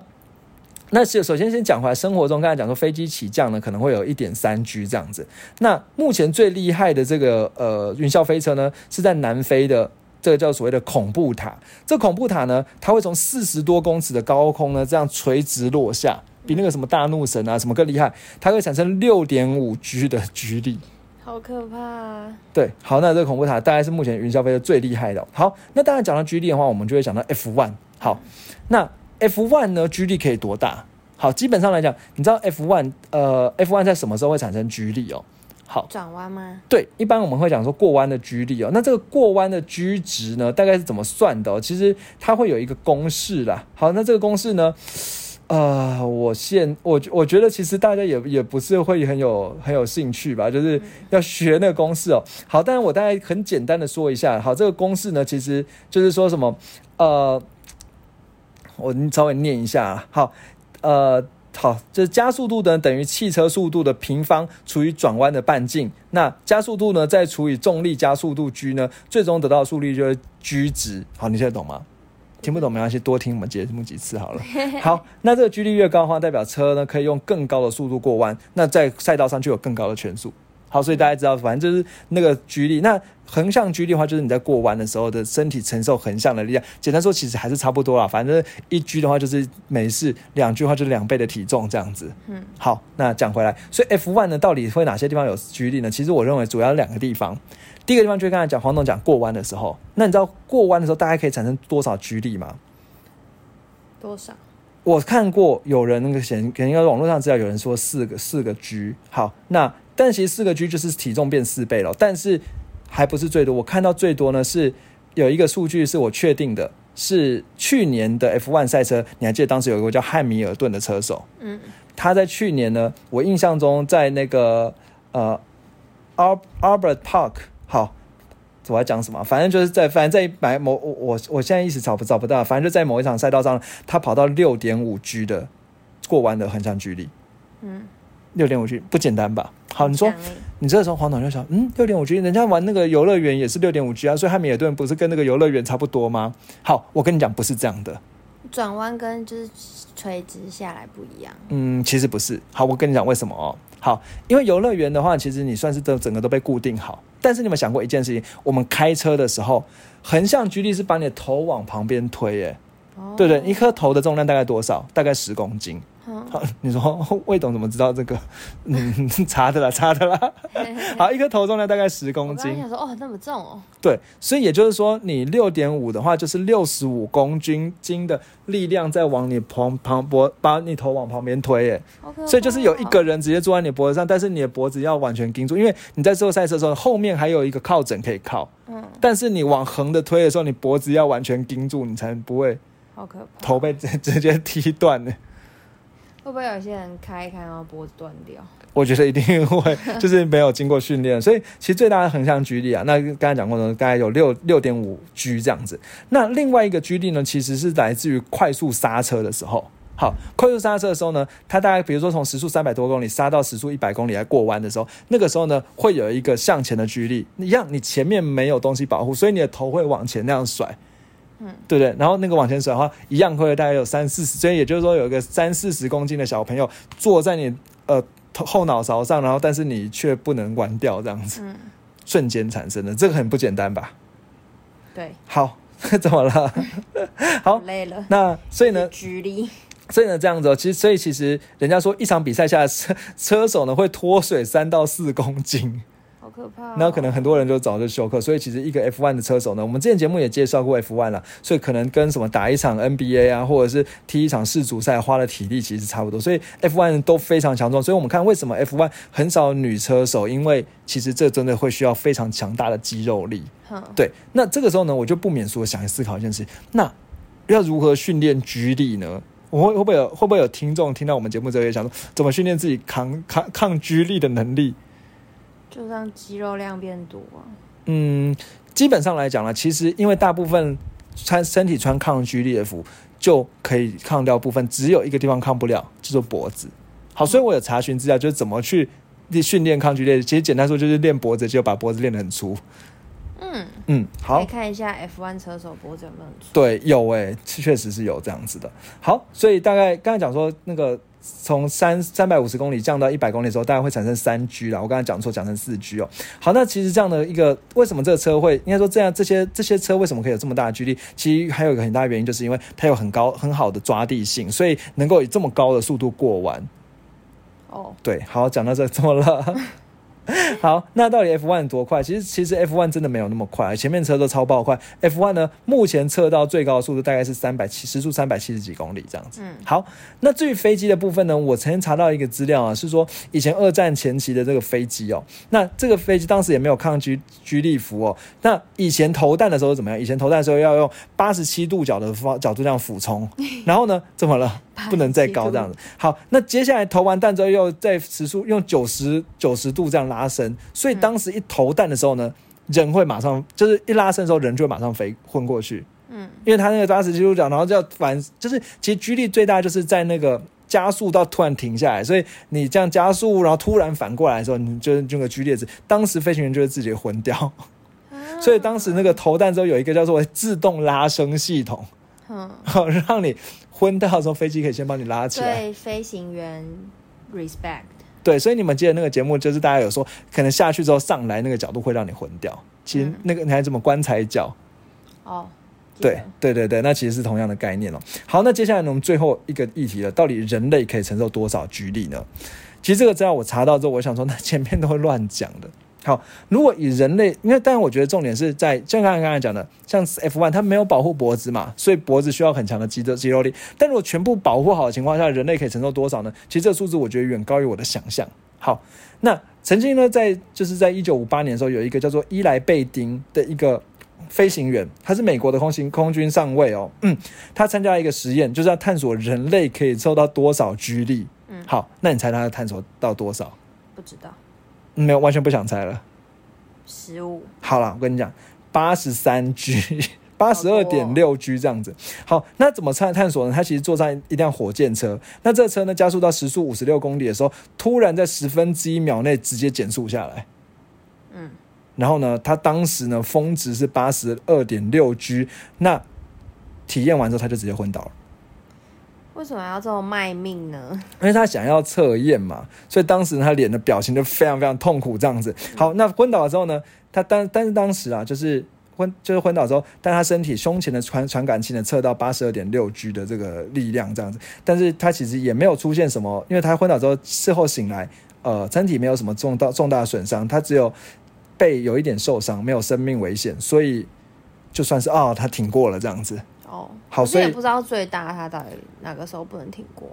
那是首先先讲回来，生活中刚才讲说飞机起降呢，可能会有一点三 G 这样子。那目前最厉害的这个呃云霄飞车呢，是在南非的这个叫所谓的恐怖塔。这恐怖塔呢，它会从四十多公尺的高空呢，这样垂直落下，比那个什么大怒神啊什么更厉害。它会产生六点五 G 的 G 力。好可怕、啊！对，好，那这个恐怖塔大概是目前云霄飞车最厉害的。好，那当然讲到 G 力的话，我们就会讲到 F one。好，那 F one 呢，G 力可以多大？好，基本上来讲，你知道 F one 呃 F one 在什么时候会产生 G 力哦？好，转弯吗？对，一般我们会讲说过弯的 G 力哦。那这个过弯的 G 值呢，大概是怎么算的、哦？其实它会有一个公式啦。好，那这个公式呢，呃，我现我我觉得其实大家也也不是会很有很有兴趣吧，就是要学那个公式哦。好，但是我大概很简单的说一下。好，这个公式呢，其实就是说什么呃，我稍微念一下啊。好，呃。好，就是加速度呢等于汽车速度的平方除以转弯的半径，那加速度呢再除以重力加速度 g 呢，最终得到的速率就是 g 值。好，你现在懂吗？听不懂没关系，多听我们节目几次好了。[laughs] 好，那这个 G 力越高的话，代表车呢可以用更高的速度过弯，那在赛道上就有更高的圈速。好，所以大家知道，反正就是那个 G 力。那横向 G 力的话，就是你在过弯的时候的身体承受横向的力量。简单说，其实还是差不多啦。反正一 G 的话就是没事，两的话就是两倍的体重这样子。嗯，好，那讲回来，所以 F one 呢，到底会哪些地方有 G 力呢？其实我认为主要两个地方。第一个地方就是刚才讲黄总讲过弯的时候，那你知道过弯的时候大概可以产生多少 G 力吗？多少？我看过有人那个显，可能应该网络上知道有人说四个四个 G。好，那但其实四个 G 就是体重变四倍了，但是还不是最多。我看到最多呢是有一个数据是我确定的，是去年的 F1 赛车，你还记得当时有一个叫汉密尔顿的车手，嗯，他在去年呢，我印象中在那个呃 Ar Albert Park，好，我要讲什么？反正就是在反正在买某我我我现在一时找不找不到，反正就在某一场赛道上，他跑到六点五 G 的过弯的横向距离，嗯，六点五 G 不简单吧？好，你说你这时候黄董就想，嗯，六点五 G，人家玩那个游乐园也是六点五 G 啊，所以汉密尔顿不是跟那个游乐园差不多吗？好，我跟你讲，不是这样的。转弯跟就是垂直下来不一样。嗯，其实不是。好，我跟你讲为什么哦。好，因为游乐园的话，其实你算是都整个都被固定好。但是你有想过一件事情？我们开车的时候，横向居力是把你的头往旁边推，耶，哦对不对？一颗头的重量大概多少？大概十公斤。嗯好，你说 [laughs] 魏董怎么知道这个？[laughs] 嗯，查的啦，查的啦。[laughs] 好，一颗头重量大概十公斤。我想说，哦，那么重哦，对，所以也就是说，你六点五的话，就是六十五公斤斤的力量在往你旁旁脖，把你头往旁边推，耶。所以就是有一个人直接坐在你脖子上，但是你的脖子要完全盯住，因为你在做赛车的时候，后面还有一个靠枕可以靠，嗯，但是你往横的推的时候，你脖子要完全盯住，你才不会好可怕。头被直直接踢断呢。会不会有些人开一开然后脖子断掉？我觉得一定会，[laughs] 就是没有经过训练，所以其实最大的横向居力啊，那刚才讲过呢，大概有六六点五 G 这样子。那另外一个居力呢，其实是来自于快速刹车的时候。好，快速刹车的时候呢，它大概比如说从时速三百多公里刹到时速一百公里来过弯的时候，那个时候呢会有一个向前的居力，一样你前面没有东西保护，所以你的头会往前那样甩。嗯，对不对？然后那个往前甩的话，一样会大概有三四十，所以也就是说有一个三四十公斤的小朋友坐在你呃头后脑勺上，然后但是你却不能弯掉，这样子嗯，瞬间产生的，这个很不简单吧？对，好，[laughs] 怎么了？[laughs] 好，累了。那所以呢，举例，所以呢这样子、哦，其实所以其实人家说一场比赛下来，车车手呢会脱水三到四公斤。好可怕、哦。那可能很多人就早就休克，所以其实一个 F1 的车手呢，我们之前节目也介绍过 F1 了，所以可能跟什么打一场 NBA 啊，或者是踢一场世足赛花的体力其实差不多，所以 F1 都非常强壮。所以我们看为什么 F1 很少女车手，因为其实这真的会需要非常强大的肌肉力。哼，对，那这个时候呢，我就不免说想思考一件事，那要如何训练举力呢？我会会不会有会不会有听众听到我们节目之后也想说，怎么训练自己抗抗抗居力的能力？就让肌肉量变多啊。嗯，基本上来讲呢，其实因为大部分穿身体穿抗居力的服，就可以抗掉部分，只有一个地方抗不了，就做脖子。好，所以我有查询资料，就是怎么去训练抗剧烈。其实简单说就是练脖子，就把脖子练得很粗。嗯，嗯，好看一下 F1 车手脖子有没有很粗。对，有诶、确实是有这样子的。好，所以大概刚才讲说那个从三三百五十公里降到一百公里的时候，大概会产生三 G 了。我刚才讲错，讲成四 G 哦。好，那其实这样的一个为什么这个车会应该说这样这些这些车为什么可以有这么大的距离？其实还有一个很大的原因，就是因为它有很高很好的抓地性，所以能够以这么高的速度过弯。哦，对，好，讲到这怎么了？[laughs] [laughs] 好，那到底 F1 多快？其实其实 F1 真的没有那么快，前面车都超爆快。F1 呢，目前测到最高的速度大概是三百七，时速三百七十几公里这样子。嗯好，那至于飞机的部分呢，我曾经查到一个资料啊，是说以前二战前期的这个飞机哦，那这个飞机当时也没有抗居居力服哦。那以前投弹的时候怎么样？以前投弹的时候要用八十七度角的方角度这样俯冲，[laughs] 然后呢，怎么了？不能再高这样子。好，那接下来投完弹之后，又在时速用九十九十度这样拉伸，所以当时一投弹的时候呢，人会马上就是一拉伸的时候，人就会马上飞昏过去。嗯，因为他那个八十基度角，然后就要反，就是其实居力最大就是在那个加速到突然停下来，所以你这样加速，然后突然反过来的时候，你就是这个居力值，当时飞行员就会自己昏掉。啊所以当时那个投弹之后有一个叫做自动拉升系统，嗯，让你昏掉的时候，飞机可以先帮你拉起来。对飞行员 respect。对，所以你们记得那个节目，就是大家有说，可能下去之后上来那个角度会让你昏掉。其实嗯那个你还怎么棺材脚？哦，记对对对对，那其实是同样的概念哦。好，那接下来呢，我们最后一个议题了，到底人类可以承受多少举力呢？其实这个资料我查到之后，我想说，那前面都会乱讲的。好，如果以人类，因为当然我觉得重点是在，像刚才刚才讲的，像 F1 它没有保护脖子嘛，所以脖子需要很强的肌肉肌肉力。但如果全部保护好的情况下，人类可以承受多少呢？其实这个数字我觉得远高于我的想象。好，那曾经呢，在就是在一九五八年的时候，有一个叫做伊莱贝丁的一个飞行员，他是美国的空行空军上尉哦，嗯，他参加了一个实验，就是要探索人类可以受到多少居力。嗯好，那你猜他探索到多少？不知道嗯没有，完全不想猜了。十五。好了，我跟你讲，八十三 G。[laughs] 八十二点六 G 这样子，好，那怎么探探索呢？他其实坐上一辆火箭车，那这车呢加速到时速五十六公里的时候，突然在十分之一秒内直接减速下来，嗯，然后呢，他当时呢峰值是八十二点六 G，那体验完之后他就直接昏倒了。为什么要这么卖命呢？因为他想要测验嘛，所以当时他脸的表情就非常非常痛苦这样子。好，那昏倒了之后呢，他当但是当时啊，就是昏就是昏倒之后，但他身体胸前的传传感器呢测到八十二点六 G 的这个力量这样子，但是他其实也没有出现什么，因为他昏倒之后事后醒来，呃，身体没有什么重大重大损伤，他只有背有一点受伤，没有生命危险，所以就算是哦，他挺过了这样子。哦，好所以也不知道最大他到底哪个时候不能挺过，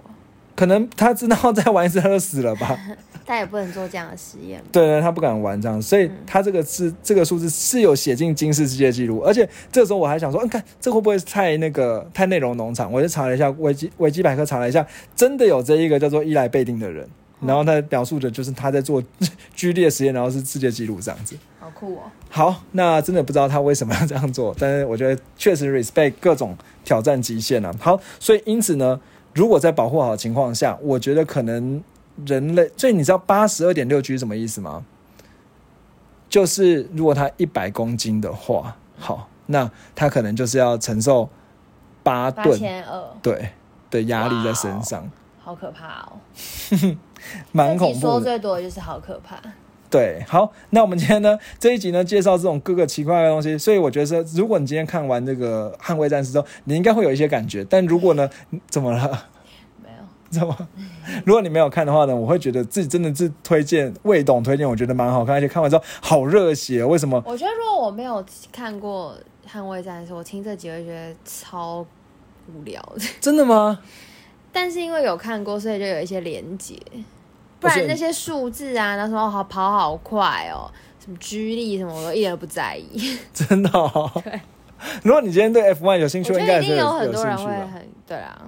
可能他知道再玩一次他就死了吧。[laughs] 他也不能做这样的实验。对对，他不敢玩这样，所以他这个是这个数字是有写进金氏世界纪录，而且这个时候我还想说，嗯，看这会不会太那个太内容农场？我就查了一下维基维基百科查了一下，真的有这一个叫做伊莱贝丁的人，然后他描述的就是他在做 [laughs] 剧烈实验，然后是世界纪录这样子。好酷哦！好，那真的不知道他为什么要这样做，但是我觉得确实 respect 各种挑战极限啊。好，所以因此呢，如果在保护好的情况下，我觉得可能人类，所以你知道八十二点六 G 是什么意思吗？就是如果他一百公斤的话，好，那他可能就是要承受八八吨千二，对的压力在身上，好可怕哦！[laughs] 蛮恐这集说。最多的就是好可怕。对，好，那我们今天呢这一集呢介绍这种各个奇怪的东西，所以我觉得说，如果你今天看完这个《捍卫战士》之后，你应该会有一些感觉。但如果呢，[laughs] 怎么了？没有，怎么？如果你没有看的话呢，我会觉得自己真的是推荐魏董推荐，我觉得蛮好看，而且看完之后好热血。为什么？我觉得如果我没有看过《捍卫战士》，我听这集会觉得超无聊的。[laughs] 真的吗？但是因为有看过，所以就有一些连结。不然那些数字啊，那时候好跑好快哦，什么居力什么，我都一点都不在意。[laughs] 真的、哦？对。如果你今天对 F1 有兴趣，应该一定有很多人会？很对啊，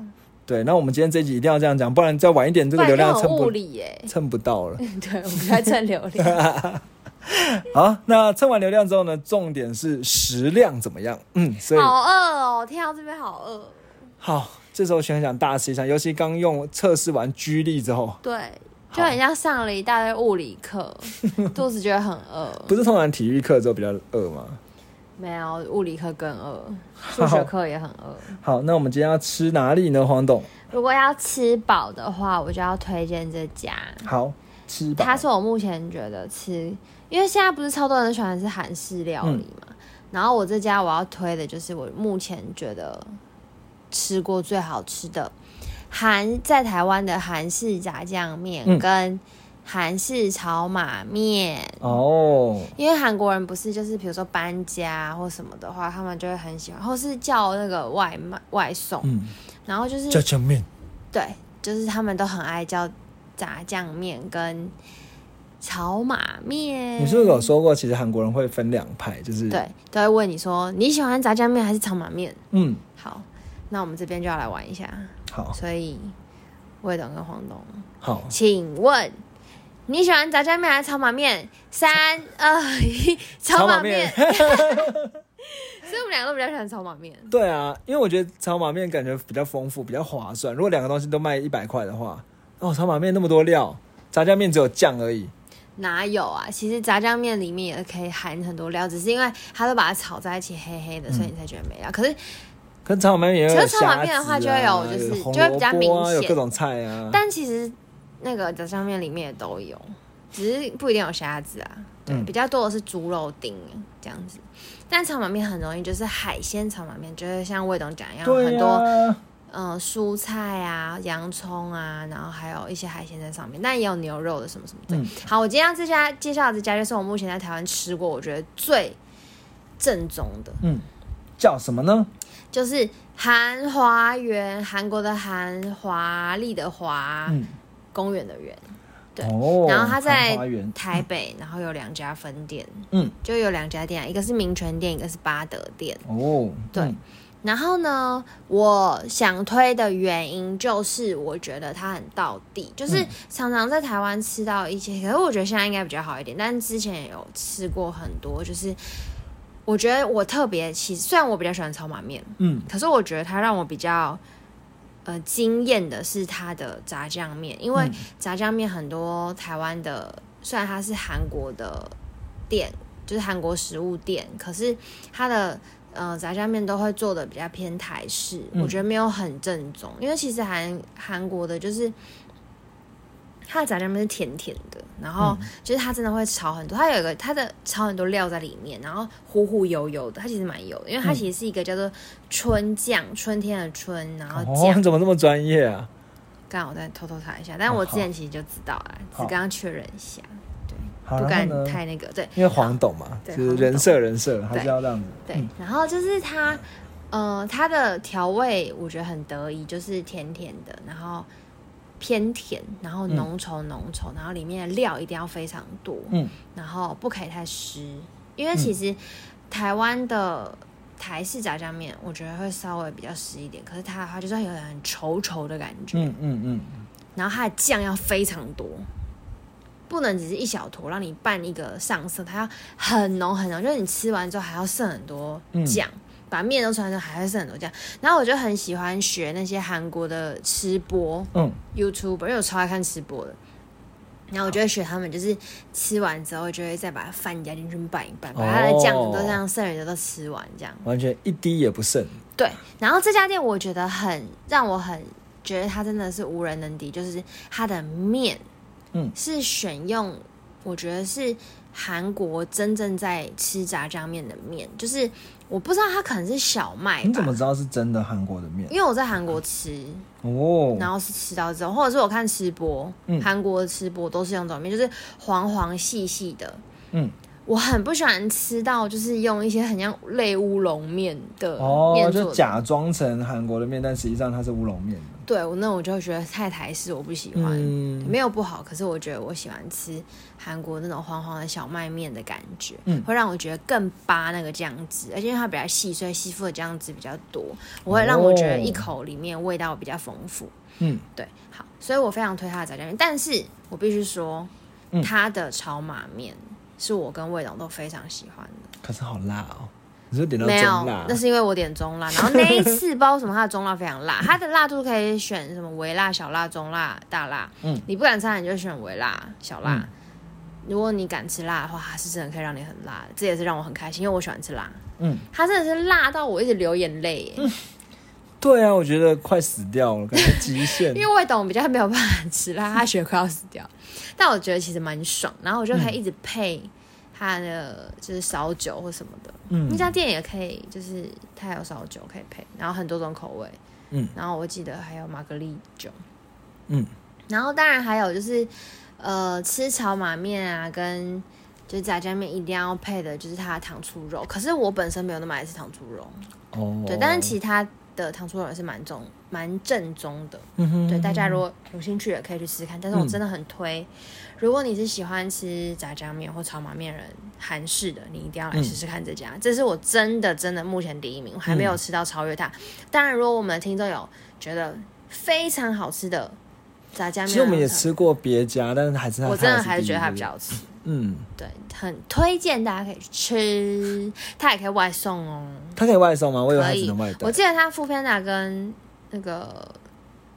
对，那我们今天这一集一定要这样讲，不然再晚一点，这不个流量蹭不。蹭不到了。[laughs] 对，我们在蹭流量。[laughs] 好，那蹭完流量之后呢，重点是食量怎么样？嗯，所以好饿哦，听到这边好饿。好，这时候想想大吃一下，尤其刚用测试完居力之后，对，就很像上了一大堆物理课，[laughs] 肚子觉得很饿。不是通常体育课之后比较饿吗？没有，物理课更饿，数学课也很饿。好，那我们今天要吃哪里呢？黄董，如果要吃饱的话，我就要推荐这家。好吃饱，它是我目前觉得吃，因为现在不是超多人喜欢吃韩式料理嘛。然后我这家我要推的就是我目前觉得吃过最好吃的韩在台湾的韩式炸酱面嗯跟韩式炒马面。哦，因为韩国人不是就是比如说搬家或什么的话，他们就会很喜欢，或是叫那个外卖外送，嗯，然后就是炸酱面，对，就是他们都很爱叫炸酱面跟炒马面。你是不是有说过，其实韩国人会分两派，就是，对，都会问你说你喜欢炸酱面还是炒马面？嗯，好，那我们这边就要来玩一下。好，所以魏董跟黄董，好，请问你喜欢炸酱面还是炒马面？三二一，炒马面。[laughs] 所以我们两个都比较喜欢炒马面。对啊，因为我觉得炒马面感觉比较丰富，比较划算。如果两个东西都卖一百块的话，哦，炒马面那么多料，炸酱面只有酱而已。哪有啊？其实炸酱面里面也可以含很多料，只是因为它都把它炒在一起黑黑的，所以你才觉得没料。可是，可是炒马面也有可是炒面的话就会有啊就是红就会比较明显有各种菜啊。但其实那个炸酱面里面也都有，只是不一定有虾子啊。对，嗯比较多的是猪肉丁这样子。但炒马面很容易就是海鲜炒马面，就是像魏董讲一样，对很多啊，嗯，蔬菜啊、洋葱啊，然后还有一些海鲜在上面，但也有牛肉的什么什么的。嗯好，我今天要这家介绍的这家就是我目前在台湾吃过，我觉得最正宗的，嗯，叫什么呢？就是韩华园，韩国的韩，华丽的华，嗯，公园的园。对哦，然后它在台北，然后有两家分店，嗯，就有两家店，一个是民权店，一个是巴德店。哦，对嗯然后呢，我想推的原因就是我觉得它很到地，就是嗯常常在台湾吃到一些，可是我觉得现在应该比较好一点，但之前也有吃过很多，就是我觉得我特别，其实虽然我比较喜欢炒马面，嗯，可是我觉得它让我比较。呃，惊艳的是它的炸酱面，因为嗯炸酱面很多台湾的，虽然它是韩国的店，就是韩国食物店，可是它的呃炸酱面都会做的比较偏台式，嗯我觉得没有很正宗。因为其实韩韩国的就是它的炸酱面是甜甜的，然后嗯就是它真的会炒很多，它有一个它的炒很多料在里面，然后糊糊油油的，它其实蛮油的，因为它嗯其实是一个叫做春酱，春天的春，然后哦，酱你。怎么这么专业啊？刚好我再偷偷查一下，但我之前其实就知道了，只好刚刚确认一下，对，不敢？太那个，对因为黄董嘛，就是人设人设，还是要这样子。对嗯。然后就是它，呃，它的调味我觉得很得意，就是甜甜的，然后偏甜，然后浓稠浓稠，然后里面的料一定要非常多，嗯，然后不可以太湿，因为其实台湾的。台式炸酱面，我觉得会稍微比较湿一点，可是它的话就是会有很稠稠的感觉，嗯嗯嗯，然后它的酱要非常多，不能只是一小坨让你拌一个上色，它要很浓很浓，就是你吃完之后还要剩很多酱，把面都吃完之后还会剩很多酱。然后我就很喜欢学那些韩国的吃播嗯 YouTuber，因为我超爱看吃播的。然后我就会学他们，就是吃完之后就会再把饭加进去拌一拌，把它的酱都这样剩余的都吃完，这样。完全一滴也不剩。对，然后这家店我觉得很让我很觉得它真的是无人能敌，就是它的面，嗯是选用我觉得是韩国真正在吃炸酱面的面，就是我不知道它可能是小麦你怎么，知道是真的韩国的面？因为我在韩国吃，哦，然后是吃到这种，或者是我看吃播，嗯。韩国的吃播都是用这种面，就是黄黄细细的，嗯，我很不喜欢吃到就是用一些很像类乌龙面的哦，面。就假装成韩国的面，但实际上它是乌龙面的。对，我那我就会觉得太台式，我不喜欢。嗯没有不好，可是我觉得我喜欢吃韩国那种黄黄的小麦面的感觉，嗯会让我觉得更扒那个酱汁，而且因为它比较细，所以吸附的酱汁比较多，我会让我觉得一口里面味道比较丰富。嗯，对，好，所以我非常推它的炸酱面，但是我必须说，嗯它的炒马面是我跟魏董都非常喜欢的。可是好辣哦。你是点到没有中辣，那是因为我点中辣。然后那一次不知道为什么它的中辣非常辣，它的辣度可以选什么微辣、小辣、中辣、大辣。嗯，你不敢吃辣，你就选微辣、小辣。嗯如果你敢吃辣的话，它是真的可以让你很辣的，这也是让我很开心，因为我喜欢吃辣。嗯，它真的是辣到我一直流眼泪耶，对啊，我觉得快死掉了，感觉极限。因为我懂比较没有办法吃辣，他觉得快要死掉。但我觉得其实蛮爽，然后我就可以一直配它的就是烧酒或什么的。嗯那家店也可以，就是它有烧酒可以配，然后很多种口味。嗯然后我记得还有玛格丽酒，嗯，然后当然还有就是呃吃炒马面啊，跟就是炸酱面一定要配的就是它的糖醋肉。可是我本身没有那么爱吃糖醋肉，哦，对，但是其他的糖醋肉也是蛮中蛮正宗的。嗯哼对，大家如果有兴趣也可以去试试看。但是我嗯真的很推，如果你是喜欢吃炸酱面或炒马面人，韩式的，你一定要来试试看这家。这是我真的真的目前第一名，我还没有吃到超越它。当然，如果我们的听众有觉得非常好吃的炸酱面，其实我们也吃过别家，但是还是我真的还是觉得它比较好吃。[laughs] 嗯，对，很推荐大家可以去吃，它也可以外送哦。它可以外送吗？我以为它可以。只能外带。我。记得他富片达跟那个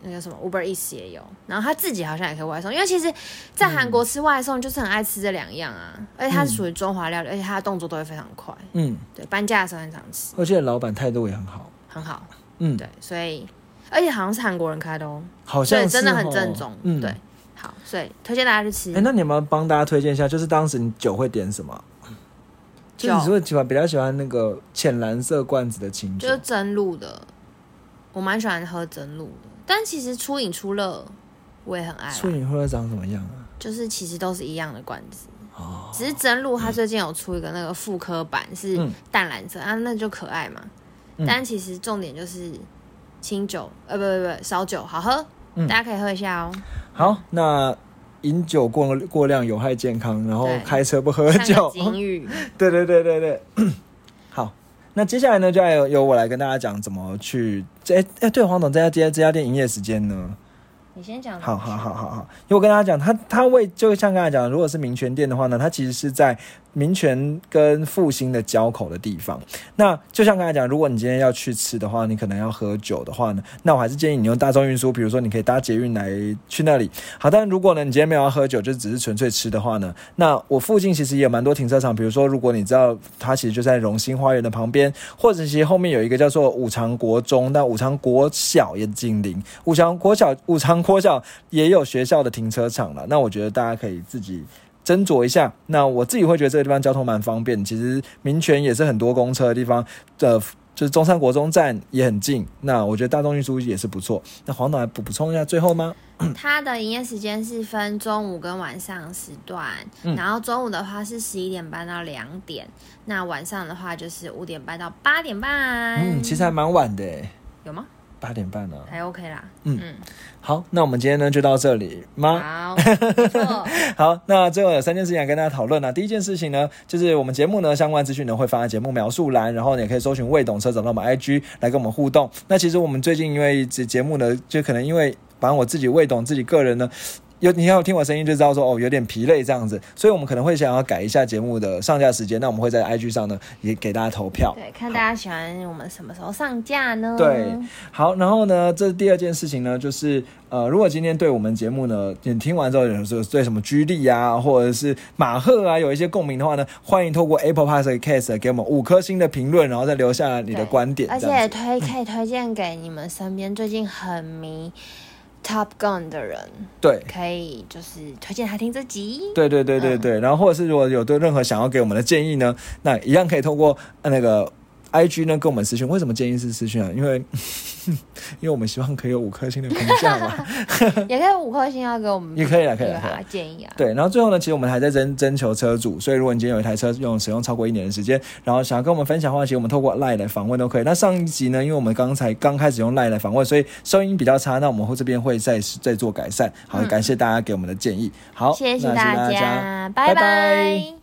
那个什么 Uber Eats 也有，然后他自己好像也可以外送，因为其实，在韩国吃外送就是很爱吃这两样啊，而且它是属于中华料理，而且它的动作都会非常快，嗯，对，搬家的时候很常吃，我记得老板态度也很好。很好，嗯，对，所以而且好像是韩国人开的哦，好像真的很哦正宗，嗯，对，好，所以推荐大家去吃哎、。那你有没有帮大家推荐一下？就是当时你酒会点什么？就是你是酒会喜欢比较喜欢那个浅蓝色罐子的清酒就是真露的，我蛮喜欢喝真露的，但其实初饮初乐我也很爱初饮初乐长什么样啊？就是其实都是一样的罐子。哦，只是真露它最近有出一个那个复刻版是嗯淡蓝色、啊，那就可爱嘛。嗯但其实重点就是清酒，呃，不不不，烧酒好喝，嗯大家可以喝一下哦。好，那饮酒过过量有害健康，然后对开车不喝像酒对对对对对，[coughs] 好。那接下来呢，就要由由我来跟大家讲怎么去。哎哎，对，黄总，这家这家这家店营业时间呢？你先讲。好好好好好，因为我跟大家讲，他他为就像刚才讲，如果是民权店的话呢，它其实是在民权跟复兴的交口的地方。那就像刚才讲，如果你今天要去吃的话，你可能要喝酒的话呢，那我还是建议你用大众运输，比如说你可以搭捷运来去那里。好，但如果呢你今天没有要喝酒，就只是纯粹吃的话呢，那我附近其实也蛮多停车场，比如说如果你知道它其实就在荣兴花园的旁边，或者其实后面有一个叫做五常国中，那五常国小也紧邻，五常国小五常国小也有学校的停车场了。那我觉得大家可以自己。斟酌一下，那我自己会觉得这个地方交通蛮方便。其实民权也是很多公车的地方，呃，就是中山国中站也很近。那我觉得大众运输也是不错。那黄导来补补充一下最后吗？[coughs] 它的营业时间是分中午跟晚上时段，嗯然后中午的话是十一点半到两点，那晚上的话就是五点半到八点半。嗯，其实还蛮晚的，有吗？八点半呢、还 OK 啦。嗯嗯，好，那我们今天呢就到这里吗？好，[laughs] 好，那最后有三件事情要跟大家讨论啊。第一件事情呢，就是我们节目呢相关资讯呢会放在节目描述栏，然后你也可以搜寻未懂车找到我们 IG 来跟我们互动。那其实我们最近因为节节目呢，就可能因为反正我自己未懂自己个人呢。有你要听我声音就知道说哦有点疲累这样子，所以我们可能会想要改一下节目的上架时间。那我们会在 IG 上呢也给大家投票。对，看大家喜欢我们什么时候上架呢？对，好，然后呢，这第二件事情呢，就是呃，如果今天对我们节目呢，你听完之后有时候对什么居力啊，或者是马赫啊，有一些共鸣的话呢，欢迎透过 Apple Podcast 给我们五颗星的评论，然后再留下你的对观点，而且推可以推荐给你们身边最近很迷 Top Gun 的人，对。可以就是推荐他听这集。对对对对对，然后或者是如果有对任何想要给我们的建议呢，那一样可以通过呃那个 I G 呢跟我们私讯。为什么建议是私讯啊？因为因为我们希望可以有五颗星的评价嘛。[laughs] 也可以五颗星要给我们，也可以啦可以啊建议啊。对，然后最后呢，其实我们还在征征求车主，所以如果你今天有一台车用使用超过一年的时间，然后想要跟我们分享的话，其实我们透过 Line 来访问都可以。那上一集呢，因为我们刚才刚开始用 Line 来访问，所以收音比较差，那我们会这边会再再做改善。好，嗯感谢大家给我们的建议。好，谢谢那大家，拜拜